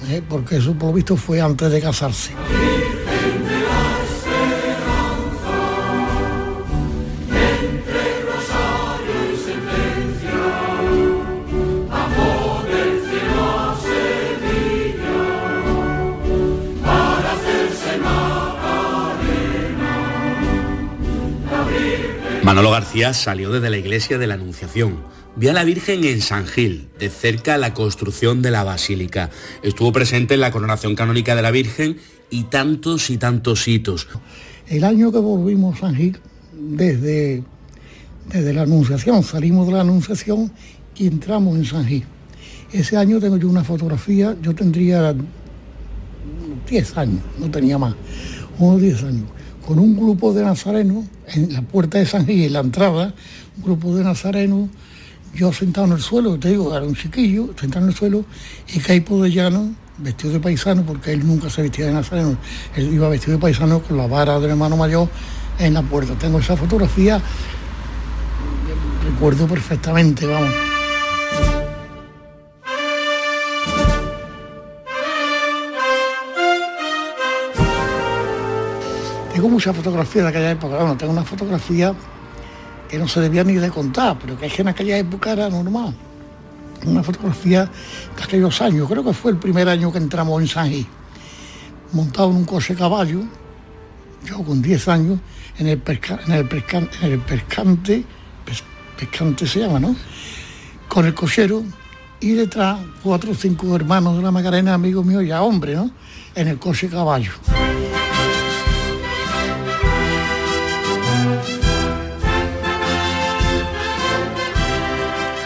¿eh? porque eso por lo visto fue antes de casarse. Manolo García salió desde la iglesia de la Anunciación. Vio a la Virgen en San Gil, de cerca la construcción de la basílica. Estuvo presente en la coronación canónica de la Virgen y tantos y tantos hitos. El año que volvimos a San Gil, desde, desde la Anunciación, salimos de la Anunciación y entramos en San Gil. Ese año tengo yo una fotografía, yo tendría 10 años, no tenía más, unos 10 años, con un grupo de nazarenos en la puerta de San Gil, en la entrada, un grupo de nazarenos, yo sentado en el suelo, te digo, era un chiquillo, sentado en el suelo, y Caipo de Llano, vestido de paisano, porque él nunca se vestía de nazareno, él iba vestido de paisano con la vara del hermano mayor en la puerta. Tengo esa fotografía, recuerdo perfectamente, vamos. Tengo muchas fotografías de aquella época, bueno, tengo una fotografía que no se debía ni de contar, pero que es que en aquella época era normal. Una fotografía de aquellos años, creo que fue el primer año que entramos en San Gil, montado en un coche caballo, yo con 10 años, en el, en pescante, pes- pescante se llama, ¿no? Con el cochero y detrás cuatro o cinco hermanos de la Macarena, amigos míos, ya hombres, ¿no? En el coche caballo.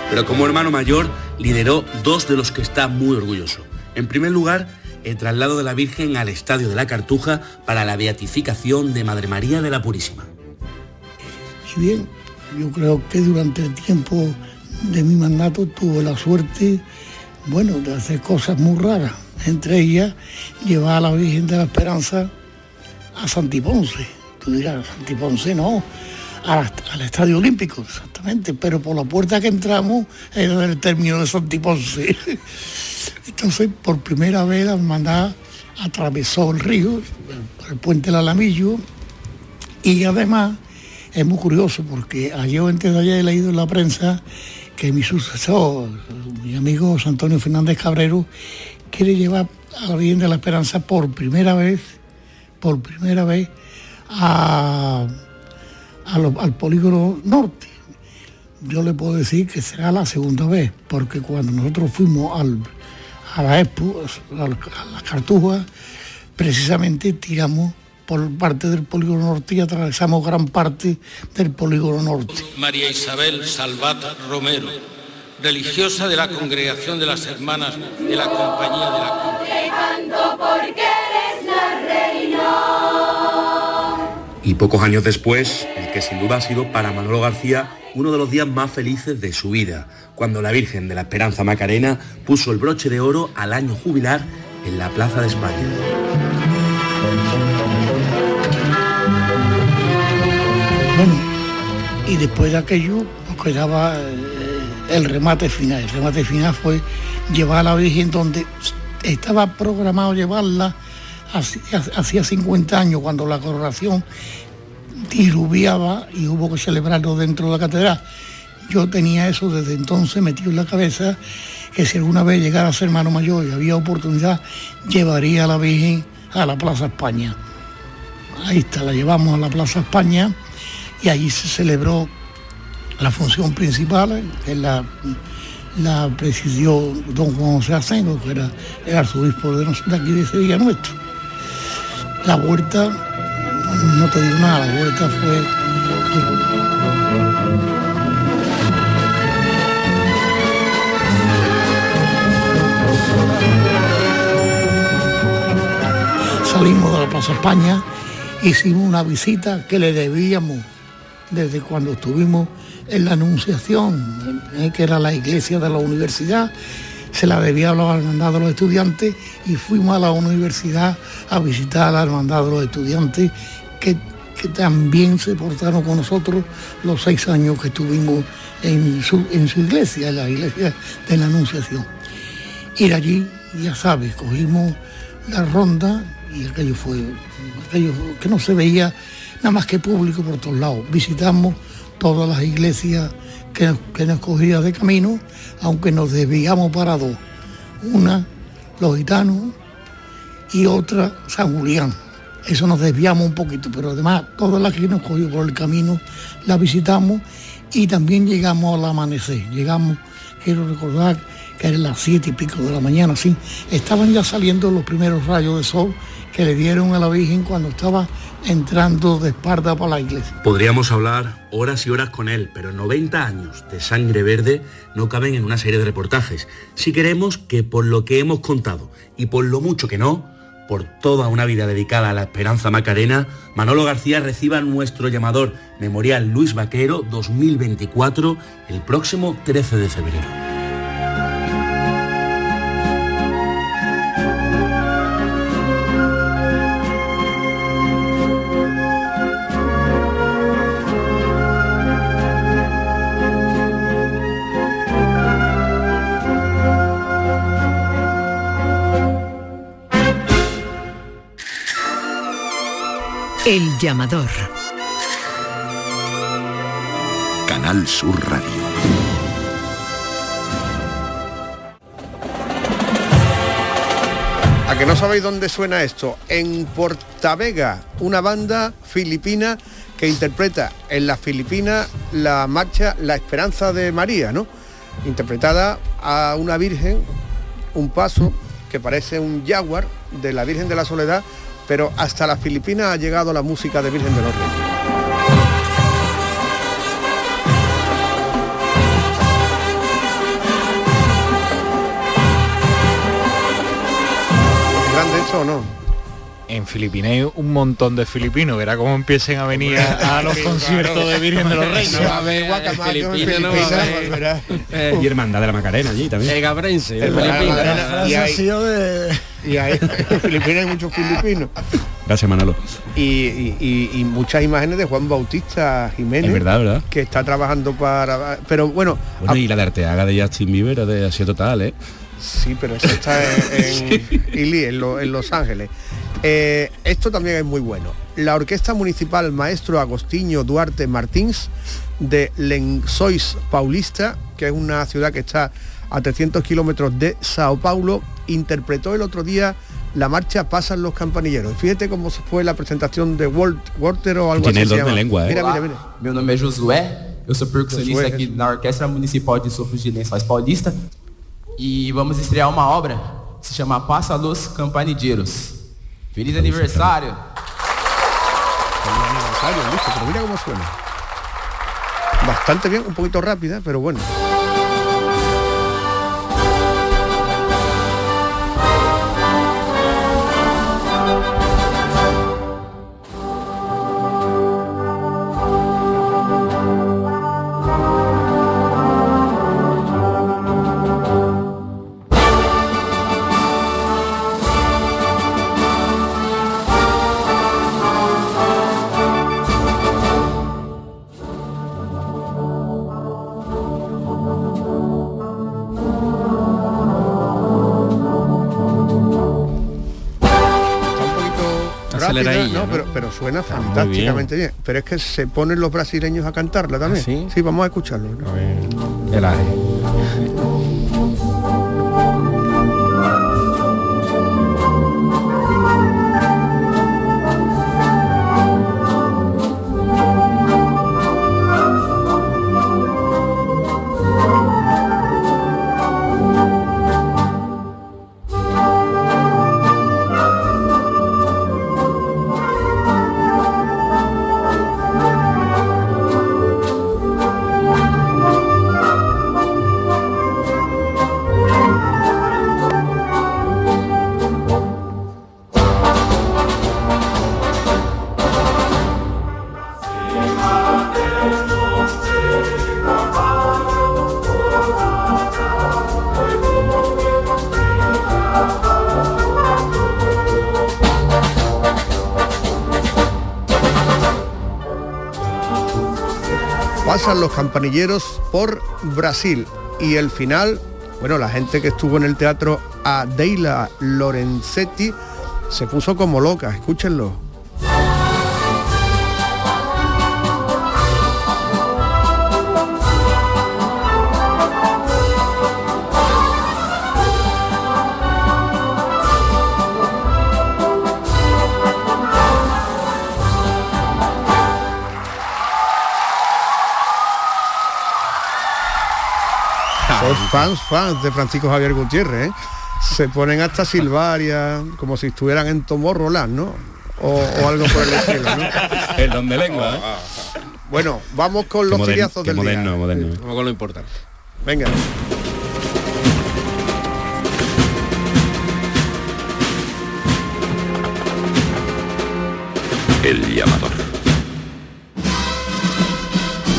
Pero como hermano mayor lideró dos de los que está muy orgulloso. En primer lugar, el traslado de la Virgen al Estadio de la Cartuja para la beatificación de Madre María de la Purísima. Y bien, yo creo que durante el tiempo de mi mandato tuve la suerte, bueno, de hacer cosas muy raras. Entre ellas, llevar a la Virgen de la Esperanza a Santiponce. Tú dirás, Santiponce no, a- al Estadio Olímpico, pero por la puerta que entramos era del término de Santiponce. *laughs* Entonces, por primera vez la hermandad atravesó el río, el, puente del Alamillo, y además es muy curioso porque ayer o antes de ayer he leído en la prensa que mi sucesor, mi amigo Antonio Fernández Cabrero, quiere llevar a la Virgen de la Esperanza por primera vez, por primera vez, a- al polígono norte. Yo le puedo decir que será la segunda vez, porque cuando nosotros fuimos al, a la Expo, a las Cartujas, precisamente tiramos por parte del polígono norte y atravesamos gran parte del polígono norte. María Isabel Salvat Romero, religiosa de la Congregación de las Hermanas de la Compañía de la Y pocos años después, el que sin duda ha sido para Manolo García uno de los días más felices de su vida, cuando la Virgen de la Esperanza Macarena puso el broche de oro al año jubilar en la Plaza de España. Bueno, y después de aquello nos quedaba eh, el remate final. El remate final fue llevar a la Virgen donde estaba programado llevarla hacía 50 años cuando la coronación diluviaba y hubo que celebrarlo dentro de la catedral. Yo tenía eso desde entonces metido en la cabeza que si alguna vez llegara a ser hermano mayor y había oportunidad, llevaría a la Virgen a la Plaza España. Ahí está, la llevamos a la Plaza España y allí se celebró la función principal, que la, la presidió don Juan José que era el arzobispo de, de aquí de Sevilla nuestro. La vuelta, no te digo nada, la vuelta fue salimos de la Plaza España, hicimos una visita que le debíamos desde cuando estuvimos en la Anunciación, eh, que era la iglesia de la universidad, se la debía a la hermandad de los estudiantes y fuimos a la universidad a visitar a la hermandad de los estudiantes que, que también se portaron con nosotros los seis años que estuvimos en su, en su iglesia, en la iglesia de la Anunciación. Ir allí, ya sabes, cogimos la ronda y aquello fue, aquello que no se veía nada más que público por todos lados. Visitamos todas las iglesias que, que nos cogía de camino, aunque nos desviamos para dos. Una, los gitanos, y otra, San Julián. Eso nos desviamos un poquito, pero además todas las que nos cogió por el camino las visitamos y también llegamos al amanecer. Llegamos, quiero recordar que eran las siete y pico de la mañana, sí. Estaban ya saliendo los primeros rayos de sol que le dieron a la Virgen cuando estaba entrando de espalda para la iglesia. Podríamos hablar horas y horas con él, pero 90 años de sangre verde no caben en una serie de reportajes. Si queremos que por lo que hemos contado y por lo mucho que no, por toda una vida dedicada a la esperanza macarena, Manolo García reciba nuestro llamador Memorial Luis Vaquero 2024 el próximo 13 de febrero. El llamador. Canal Sur Radio. A que no sabéis dónde suena esto. En Portavega, una banda filipina que interpreta en las Filipinas la marcha La Esperanza de María, ¿no? Interpretada a una virgen, un paso que parece un jaguar de la Virgen de la Soledad, pero hasta las Filipinas ha llegado la música de Virgen de los Reyes. ¿Es grande eso o no? En Filipinas hay un montón de filipinos, verá cómo empiecen a venir a, a los Sí, conciertos claro. de Virgen de los Reyes. No a guacamayo. Y hermandad de la Macarena allí también. El Gabrense, El el Filipina. Y ha hay- sido de... Y hay, *laughs* en Filipinas hay muchos filipinos. Gracias Manolo. Y, y- y- muchas imágenes de Juan Bautista Jiménez. Es verdad, ¿verdad? Que está trabajando para... Pero bueno, Bueno, y la de Arteaga de Justin Bieber de así total, ¿eh? Sí, pero eso está en, en *laughs* Ili, en, Lo- en Los Ángeles. Eh, esto también es muy bueno. La Orquesta Municipal Maestro Agostinho Duarte Martins de Lençóis Paulista, que es una ciudad que está a 300 kilómetros de Sao Paulo, interpretó el otro día la marcha Pasan los campanilleros. Fíjate cómo fue la presentación de Walt, Walter o algo Tiene así. llama. lengua, ¿eh? Mira, mira, mira. meu nome é Josué, Eu sou percussionista aqui na Orquestra Municipal de Sopros de Lençóis Paulista e vamos estrear uma obra que se chama Passa Los Campanilleros. Feliz aniversário! Feliz aniversario, listo, pero mira cómo suena. Bastante bien, un poquito rápida, pero bueno. ¿No? ¿no? Pero, pero suena fantásticamente bien. Pero es que se ponen los brasileños a cantarla también. ¿Ah, sí? sí? vamos a escucharlo. Campanilleros por Brasil y el final, bueno, la gente que estuvo en el teatro a Deila Lorenzetti se puso como loca, escúchenlo. Son fans, fans de Francisco Javier Gutiérrez, ¿eh? Se ponen hasta silbaria, como si estuvieran en Tomorrowland, ¿no? O, o algo por el estilo, ¿no? *laughs* El don de lengua. ¿eh? Bueno, vamos con Qué los qué del moderno, día. moderno. Vamos con lo importante. Venga. El llamador.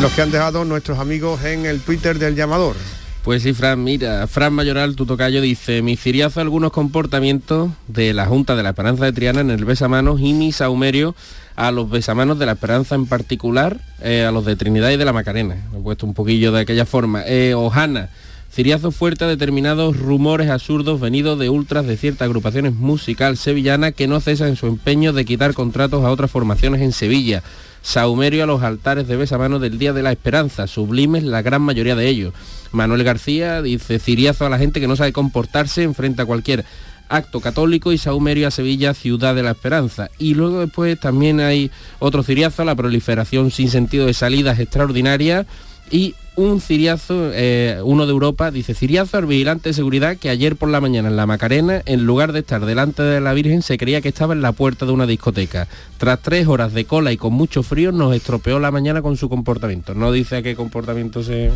Los que han dejado nuestros amigos en el Twitter del llamador. Pues sí, Fran, mira, Fran Mayoral, tu tocayo, dice, mi ciriazo algunos comportamientos de la Junta de la Esperanza de Triana en el besamanos y mi saumerio a los besamanos de la Esperanza en particular, eh, a los de Trinidad y de la Macarena. He puesto un poquillo de aquella forma. Eh, Ojana, ciriazo fuerte a determinados rumores absurdos venidos de ultras de ciertas agrupaciones musical sevillana que no cesan en su empeño de quitar contratos a otras formaciones en Sevilla. Saumerio a los altares de besamanos del Día de la Esperanza, sublimes la gran mayoría de ellos. Manuel García dice ciriazo a la gente que no sabe comportarse en frente a cualquier acto católico y saumerio a Sevilla, ciudad de la esperanza. Y luego después también hay otro ciriazo la proliferación sin sentido de salidas extraordinarias y un ciriazo, eh, uno de Europa, dice ciriazo al vigilante de seguridad que ayer por la mañana en la Macarena, en lugar de estar delante de la Virgen, se creía que estaba en la puerta de una discoteca. Tras tres horas de cola y con mucho frío, nos estropeó la mañana con su comportamiento. No dice a qué comportamiento se,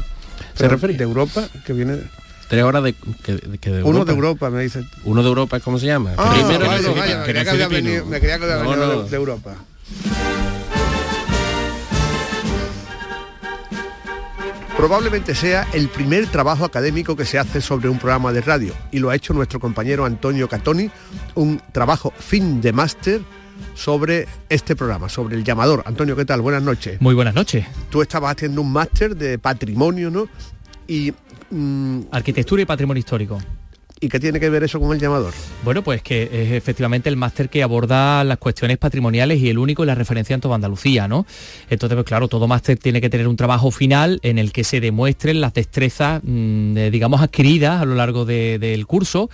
se refería. De Europa, que viene... Tres horas de, que, que de Uno de Europa, me dice. Uno de Europa, ¿cómo se llama? Ah, Primero vaya, me creía que había venido, me creía que había No, venido no. de, de Europa. Probablemente sea el primer trabajo académico que se hace sobre un programa de radio y lo ha hecho nuestro compañero Antonio Catoni, un trabajo fin de máster sobre este programa, sobre el llamador. Antonio, ¿qué tal? Buenas noches. Muy buenas noches. Tú estabas haciendo un máster de patrimonio, ¿no? Y, mm, Arquitectura y patrimonio histórico. ¿Y qué tiene que ver eso con el llamador? Bueno, pues que es efectivamente el máster que aborda las cuestiones patrimoniales y el único en la referencia en toda Andalucía, ¿no? Entonces, pues claro, todo máster tiene que tener un trabajo final en el que se demuestren las destrezas, mm, digamos, adquiridas a lo largo de- del curso.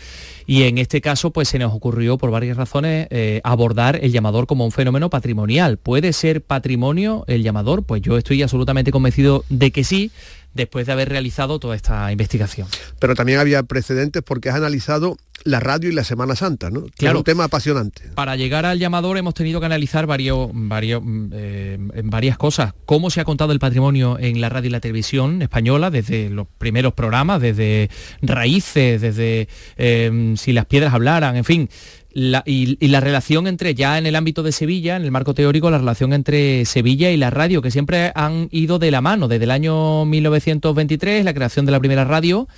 Y en este caso, pues se nos ocurrió, por varias razones, eh, abordar el llamador como un fenómeno patrimonial. ¿Puede ser patrimonio el llamador? Pues yo estoy absolutamente convencido de que sí, después de haber realizado toda esta investigación. Pero también había precedentes porque has analizado la radio y la Semana Santa, ¿no? Claro. un tema apasionante. Para llegar al llamador hemos tenido que analizar varios, varios, eh, varias cosas. Cómo se ha contado el patrimonio en la radio y la televisión española desde los primeros programas, desde raíces, desde eh, si las piedras hablaran, en fin. Y la relación entre, ya en el ámbito de Sevilla, en el marco teórico, la relación entre Sevilla y la radio, que siempre han ido de la mano, desde el año 1923, la creación de la primera radio,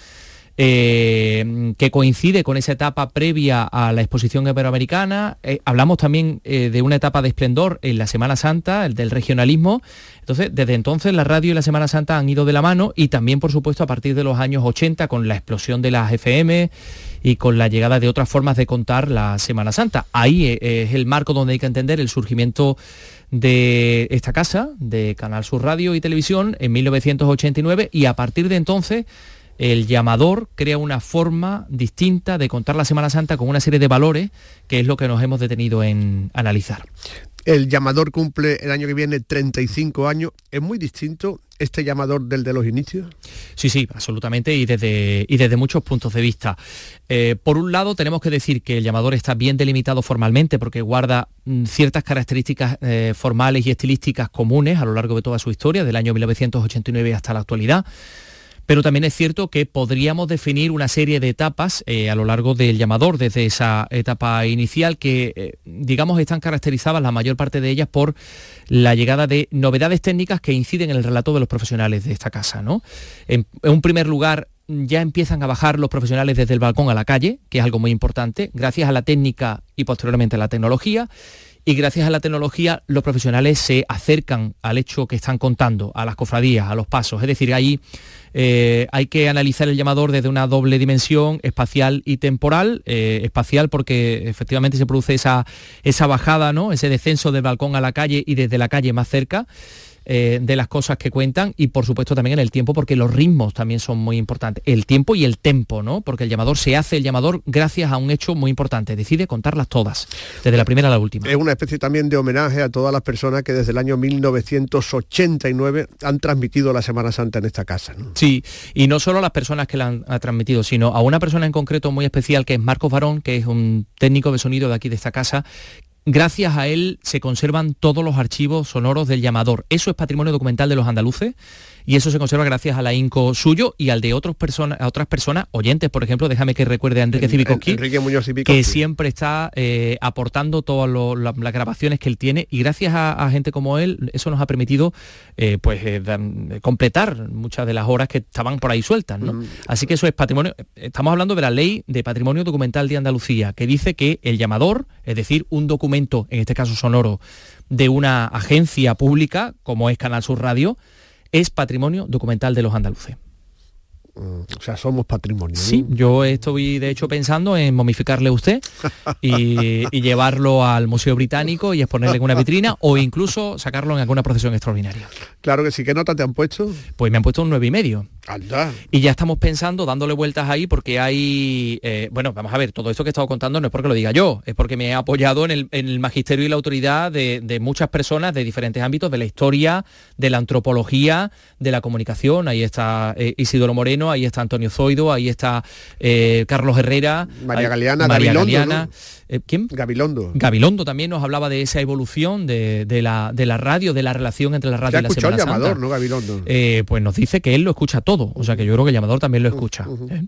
eh, que coincide con esa etapa previa a la exposición iberoamericana. Eh, hablamos también eh, de una etapa de esplendor en la Semana Santa, el del regionalismo. Entonces, desde entonces la radio y la Semana Santa han ido de la mano y también, por supuesto, a partir de los años 80, con la explosión de las FM y con la llegada de otras formas de contar la Semana Santa. Ahí eh, es el marco donde hay que entender el surgimiento de esta casa, de Canal Sur Radio y Televisión, en 1989 y a partir de entonces el llamador crea una forma distinta de contar la Semana Santa con una serie de valores que es lo que nos hemos detenido en analizar. El llamador cumple el año que viene 35 años. ¿Es muy distinto este llamador del de los inicios? Sí, sí, absolutamente, y desde, y desde muchos puntos de vista. Eh, por un lado, tenemos que decir que el llamador está bien delimitado formalmente porque guarda mm, ciertas características eh, formales y estilísticas comunes a lo largo de toda su historia, del año 1989 hasta la actualidad. Pero también es cierto que podríamos definir una serie de etapas eh, a lo largo del llamador, desde esa etapa inicial que, eh, digamos, están caracterizadas la mayor parte de ellas por la llegada de novedades técnicas que inciden en el relato de los profesionales de esta casa. ¿no? En, en un primer lugar, ya empiezan a bajar los profesionales desde el balcón a la calle, que es algo muy importante, gracias a la técnica y posteriormente a la tecnología. Y gracias a la tecnología los profesionales se acercan al hecho que están contando, a las cofradías, a los pasos. Es decir, ahí eh, hay que analizar el llamador desde una doble dimensión, espacial y temporal. Eh, espacial porque efectivamente se produce esa, esa bajada, ¿no? ese descenso del balcón a la calle y desde la calle más cerca. Eh, de las cosas que cuentan y por supuesto también en el tiempo porque los ritmos también son muy importantes el tiempo y el tempo no porque el llamador se hace el llamador gracias a un hecho muy importante decide contarlas todas desde la primera a la última Es una especie también de homenaje a todas las personas que desde el año 1989 han transmitido la Semana Santa en esta casa. ¿no? Sí, y no solo a las personas que la han ha transmitido, sino a una persona en concreto muy especial que es Marcos Varón, que es un técnico de sonido de aquí de esta casa. Gracias a él se conservan todos los archivos sonoros del llamador. Eso es patrimonio documental de los andaluces y eso se conserva gracias al ahínco suyo y al de otros personas, a otras personas, oyentes, por ejemplo, déjame que recuerde a Enrique Cibicowski. que siempre está eh, aportando todas lo- la- las grabaciones que él tiene y gracias a, a gente como él eso nos ha permitido eh, pues eh, completar muchas de las horas que estaban por ahí sueltas ¿no? Mm. así que eso es patrimonio estamos hablando de la ley de patrimonio documental de Andalucía que dice que el llamador es decir un documento en este caso sonoro de una agencia pública como es Canal Sur Radio es patrimonio documental de los andaluces O sea, somos patrimonio. Sí, yo estoy de hecho pensando en momificarle a usted y, y llevarlo al Museo Británico y exponerle en una vitrina o incluso sacarlo en alguna procesión extraordinaria. Claro que sí. ¿Qué nota te han puesto? Pues me han puesto un nueve y medio. Anda. Y ya estamos pensando, dándole vueltas ahí, porque hay, eh, bueno, vamos a ver, todo esto que he estado contando no es porque lo diga yo, es porque me he apoyado en el, en el magisterio y la autoridad de, de muchas personas de diferentes ámbitos, de la historia, de la antropología, de la comunicación. Ahí está eh, Isidoro Moreno, ahí está Antonio Zoido, ahí está eh, Carlos Herrera, María Galeana, María Gabilondo, Galeana. ¿no? Eh, ¿Quién? Gabilondo. Gabilondo también nos hablaba de esa evolución de, de la, de la radio, de la relación entre la radio y la escuchó el Semana llamador, Santa. ¿no, Gabilondo? Eh, pues nos dice que él lo escucha todo, o sea que yo creo que el llamador también lo escucha. ¿eh?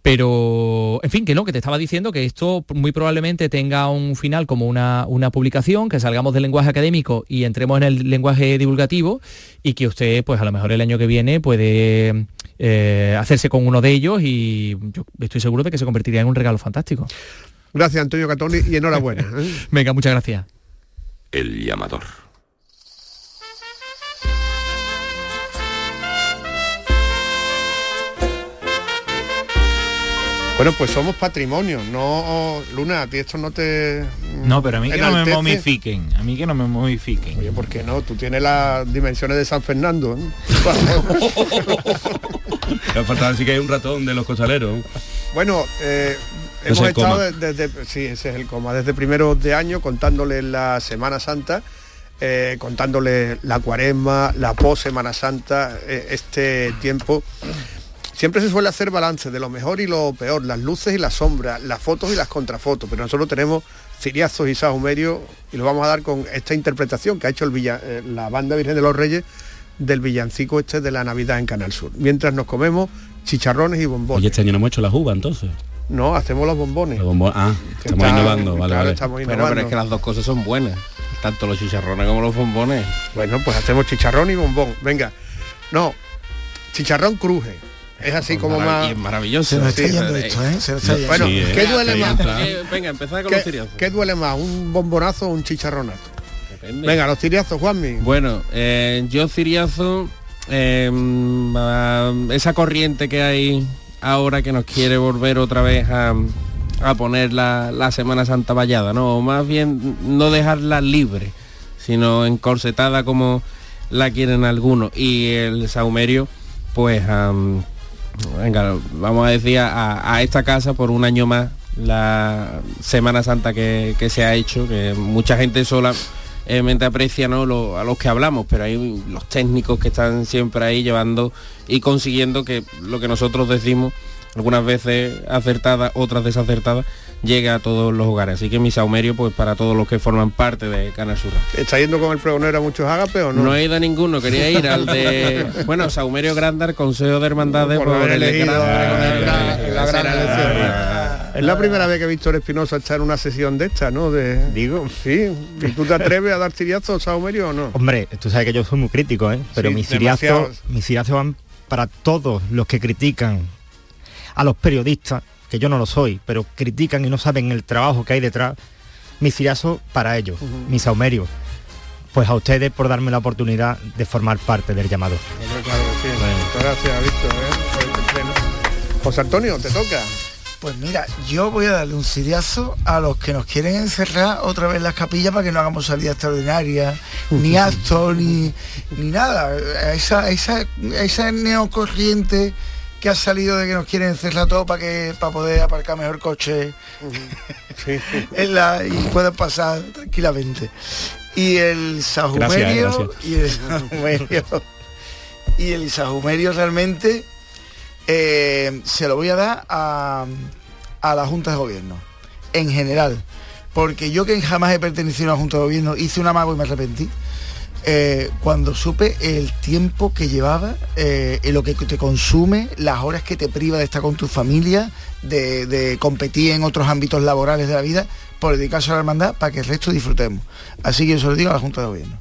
Pero, en fin, que no, que te estaba diciendo que esto muy probablemente tenga un final como una, una publicación, que salgamos del lenguaje académico y entremos en el lenguaje divulgativo y que usted, pues a lo mejor el año que viene puede eh, hacerse con uno de ellos y yo estoy seguro de que se convertiría en un regalo fantástico. Gracias, Antonio Catoni, y enhorabuena. ¿eh? *laughs* Venga, muchas gracias. El llamador. Bueno, pues somos patrimonio, no Luna, a ti esto no te No, pero a mí que no me momifiquen, a mí que no me momifiquen. Oye, ¿por qué no? Tú tienes las dimensiones de San Fernando. ¿eh? Me falta decir que hay un ratón de los costaleros. Bueno, eh, hemos estado desde, sí, ese es el coma, desde primeros de año contándoles la Semana Santa, eh, contándoles la cuaresma, la post Semana Santa, eh, este tiempo. Siempre se suele hacer balance de lo mejor y lo peor, las luces y las sombras, las fotos y las contrafotos, pero nosotros tenemos ciriazos y sahumerios y lo vamos a dar con esta interpretación que ha hecho el villa- eh, la banda Virgen de los Reyes del villancico este de la Navidad en Canal Sur. Mientras nos comemos chicharrones y bombones. Oye, este año no hemos hecho la uva entonces. No, hacemos los bombones. Los ah, estamos está- innovando, vale, claro, vale. estamos Pero, innovando. pero es que las dos cosas son buenas. Tanto los chicharrones como los bombones. Bueno, pues hacemos chicharrón y bombón. Venga. No, chicharrón cruje. Es así como Marav- más... y es maravilloso. Se nos está Sí, yendo esto. Se nos está yendo. Bueno, Sí, eh. ¿qué duele más? Venga, empezad con los ¿Qué, ciriazos. qué duele más? ¿Un bombonazo o un chicharronazo? Depende. Venga, los tiriazos, Juanmi. Bueno, eh, yo ciriazo, eh, a- esa corriente que hay ahora que nos quiere volver otra vez a, a poner la, la Semana Santa vallada, ¿no? O más bien no dejarla libre, sino encorsetada como la quieren algunos. Y el saumerio, pues, venga, vamos a decir a, esta casa por un año más la Semana Santa que, que se ha hecho, que mucha gente sola eh, mente aprecia ¿no? lo- a los que hablamos, pero hay los técnicos que están siempre ahí llevando y consiguiendo que lo que nosotros decimos, algunas veces acertadas, otras desacertadas, llegue a todos los hogares. Así que mi saumerio, pues para todos los que forman parte de Canal Sur. ¿Está yendo con el pregonero a muchos agapes o no? No he ido a ninguno, quería ir al de, *laughs* bueno, Saumerio Grandar, Consejo de Hermandades, Por por, el. Es la primera vez que Víctor Espinosa está en una sesión de esta, ¿no? De, Digo. Sí. ¿Y tú te atreves a dar tiriazos, Saumerio, o no? Hombre, tú sabes que yo soy muy crítico, ¿eh? Pero Sí, mis ciriazos, mis ciriazos van para todos los que critican a los periodistas, que yo no lo soy, pero critican y no saben el trabajo que hay detrás. Mis ciriazos para ellos, mis saumerios. Pues a ustedes por darme la oportunidad de formar parte del llamado. Hombre, claro sí. Muchas Gracias, Víctor. ¿eh? José Antonio, te toca. Pues mira, yo voy a darle un siriazo a los que nos quieren encerrar otra vez en las capillas para que no hagamos salida extraordinaria, ni *laughs* actos, ni, ni nada. Esa, esa, esa neocorriente que ha salido de que nos quieren encerrar todo para que para poder aparcar mejor coche *laughs* en la, y puedan pasar tranquilamente. Y el sajumerio Gracias, y el sajumerio y el sajumerio realmente eh, se lo voy a dar a, a la Junta de Gobierno, en general. Porque yo que jamás he pertenecido a una Junta de Gobierno, hice un amago y me arrepentí. Eh, cuando supe el tiempo que llevaba, eh, en lo que te consume, las horas que te priva de estar con tu familia, de, de competir en otros ámbitos laborales de la vida, por dedicarse a la hermandad para que el resto disfrutemos. Así que yo se lo digo a la Junta de Gobierno.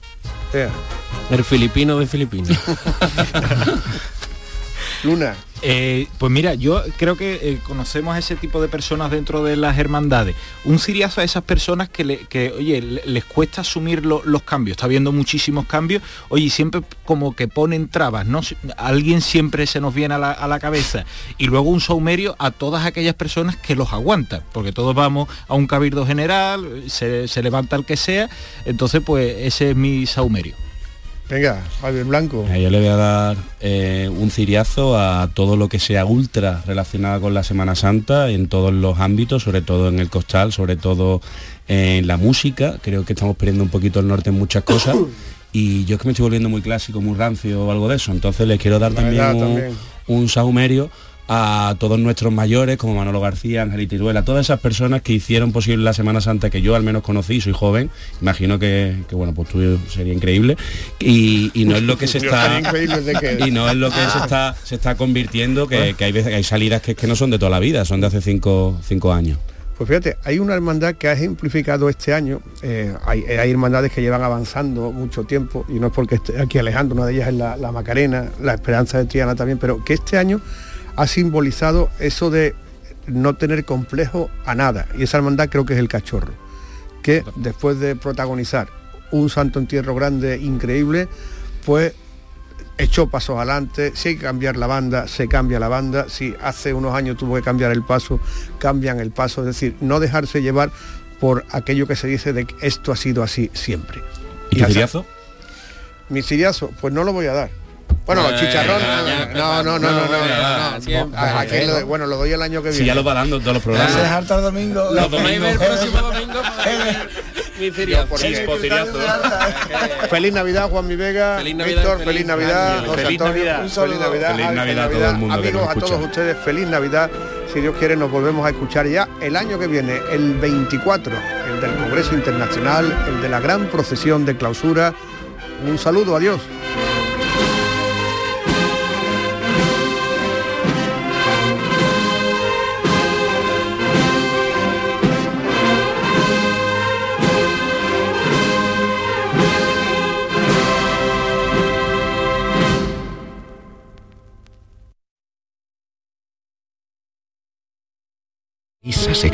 El filipino de Filipinas. *laughs* Luna. Eh, pues mira, yo creo que eh, conocemos a ese tipo de personas dentro de las hermandades. Un siriazo a esas personas que, le- que oye, le- les cuesta asumir lo- los cambios. Está habiendo muchísimos cambios. Oye, siempre como que ponen trabas, ¿no? Alguien siempre se nos viene a la, a la cabeza. Y luego un saumerio a todas aquellas personas que los aguantan. Porque todos vamos a un cabildo general, se, se levanta el que sea. Entonces, pues ese es mi saumerio. Venga, Javier Blanco. Eh, Yo le voy a dar eh, un ciriazo a todo lo que sea ultra relacionado con la Semana Santa en todos los ámbitos, sobre todo en el costal, sobre todo en la música. Creo que estamos perdiendo un poquito el norte en muchas cosas. Y yo es que me estoy volviendo muy clásico, muy rancio o algo de eso. Entonces les quiero dar La también un, también. un saumerio a todos nuestros mayores, como Manolo García, Angelita Iruela, todas esas personas que hicieron posible la Semana Santa que yo al menos conocí, soy joven, imagino que, que, bueno, pues tú sería increíble. Y, y no es lo que se *laughs* está y no es lo que se está se está convirtiendo, que, que hay veces hay salidas que, que no son de toda la vida, son de hace cinco, cinco años. Pues fíjate, hay una hermandad que ha ejemplificado este año, eh, hay, hay hermandades que llevan avanzando mucho tiempo, y no es porque esté aquí Alejandro, una de ellas es la, la Macarena, la Esperanza de Triana también, pero que este año ha simbolizado eso de no tener complejo a nada, y esa hermandad creo que es el cachorro, que después de protagonizar un santo entierro grande increíble, pues echó pasos adelante, si hay que cambiar la banda, se cambia la banda, si hace unos años tuvo que cambiar el paso, cambian el paso, es decir, no dejarse llevar por aquello que se dice de que esto ha sido así siempre. ¿Y tu hasta- siriazo? Mi siriazo, pues no lo voy a dar. Bueno, los chicharrones, no, no, no, no, no, no, no. siempre. Aquel lo- bueno, lo doy el año que viene. Si ya lo va dando todos los programas. Se dejar hasta el domingo. Los domingos. el próximo domingo *laughs* mi. *laughs* Feliz Navidad, Juan Mi Vega, Feliz Navidad, Víctor, feliz Navidad. José Feliz Antonio, Navidad. Feliz Navidad. Feliz Feliz Navidad a todo el mundo que Amigos, nos a todos ustedes, feliz Navidad. Si Dios quiere, nos volvemos a escuchar ya el año que viene, el 24, el del Congreso Internacional, el de la gran procesión de clausura. Un saludo, adiós. Risas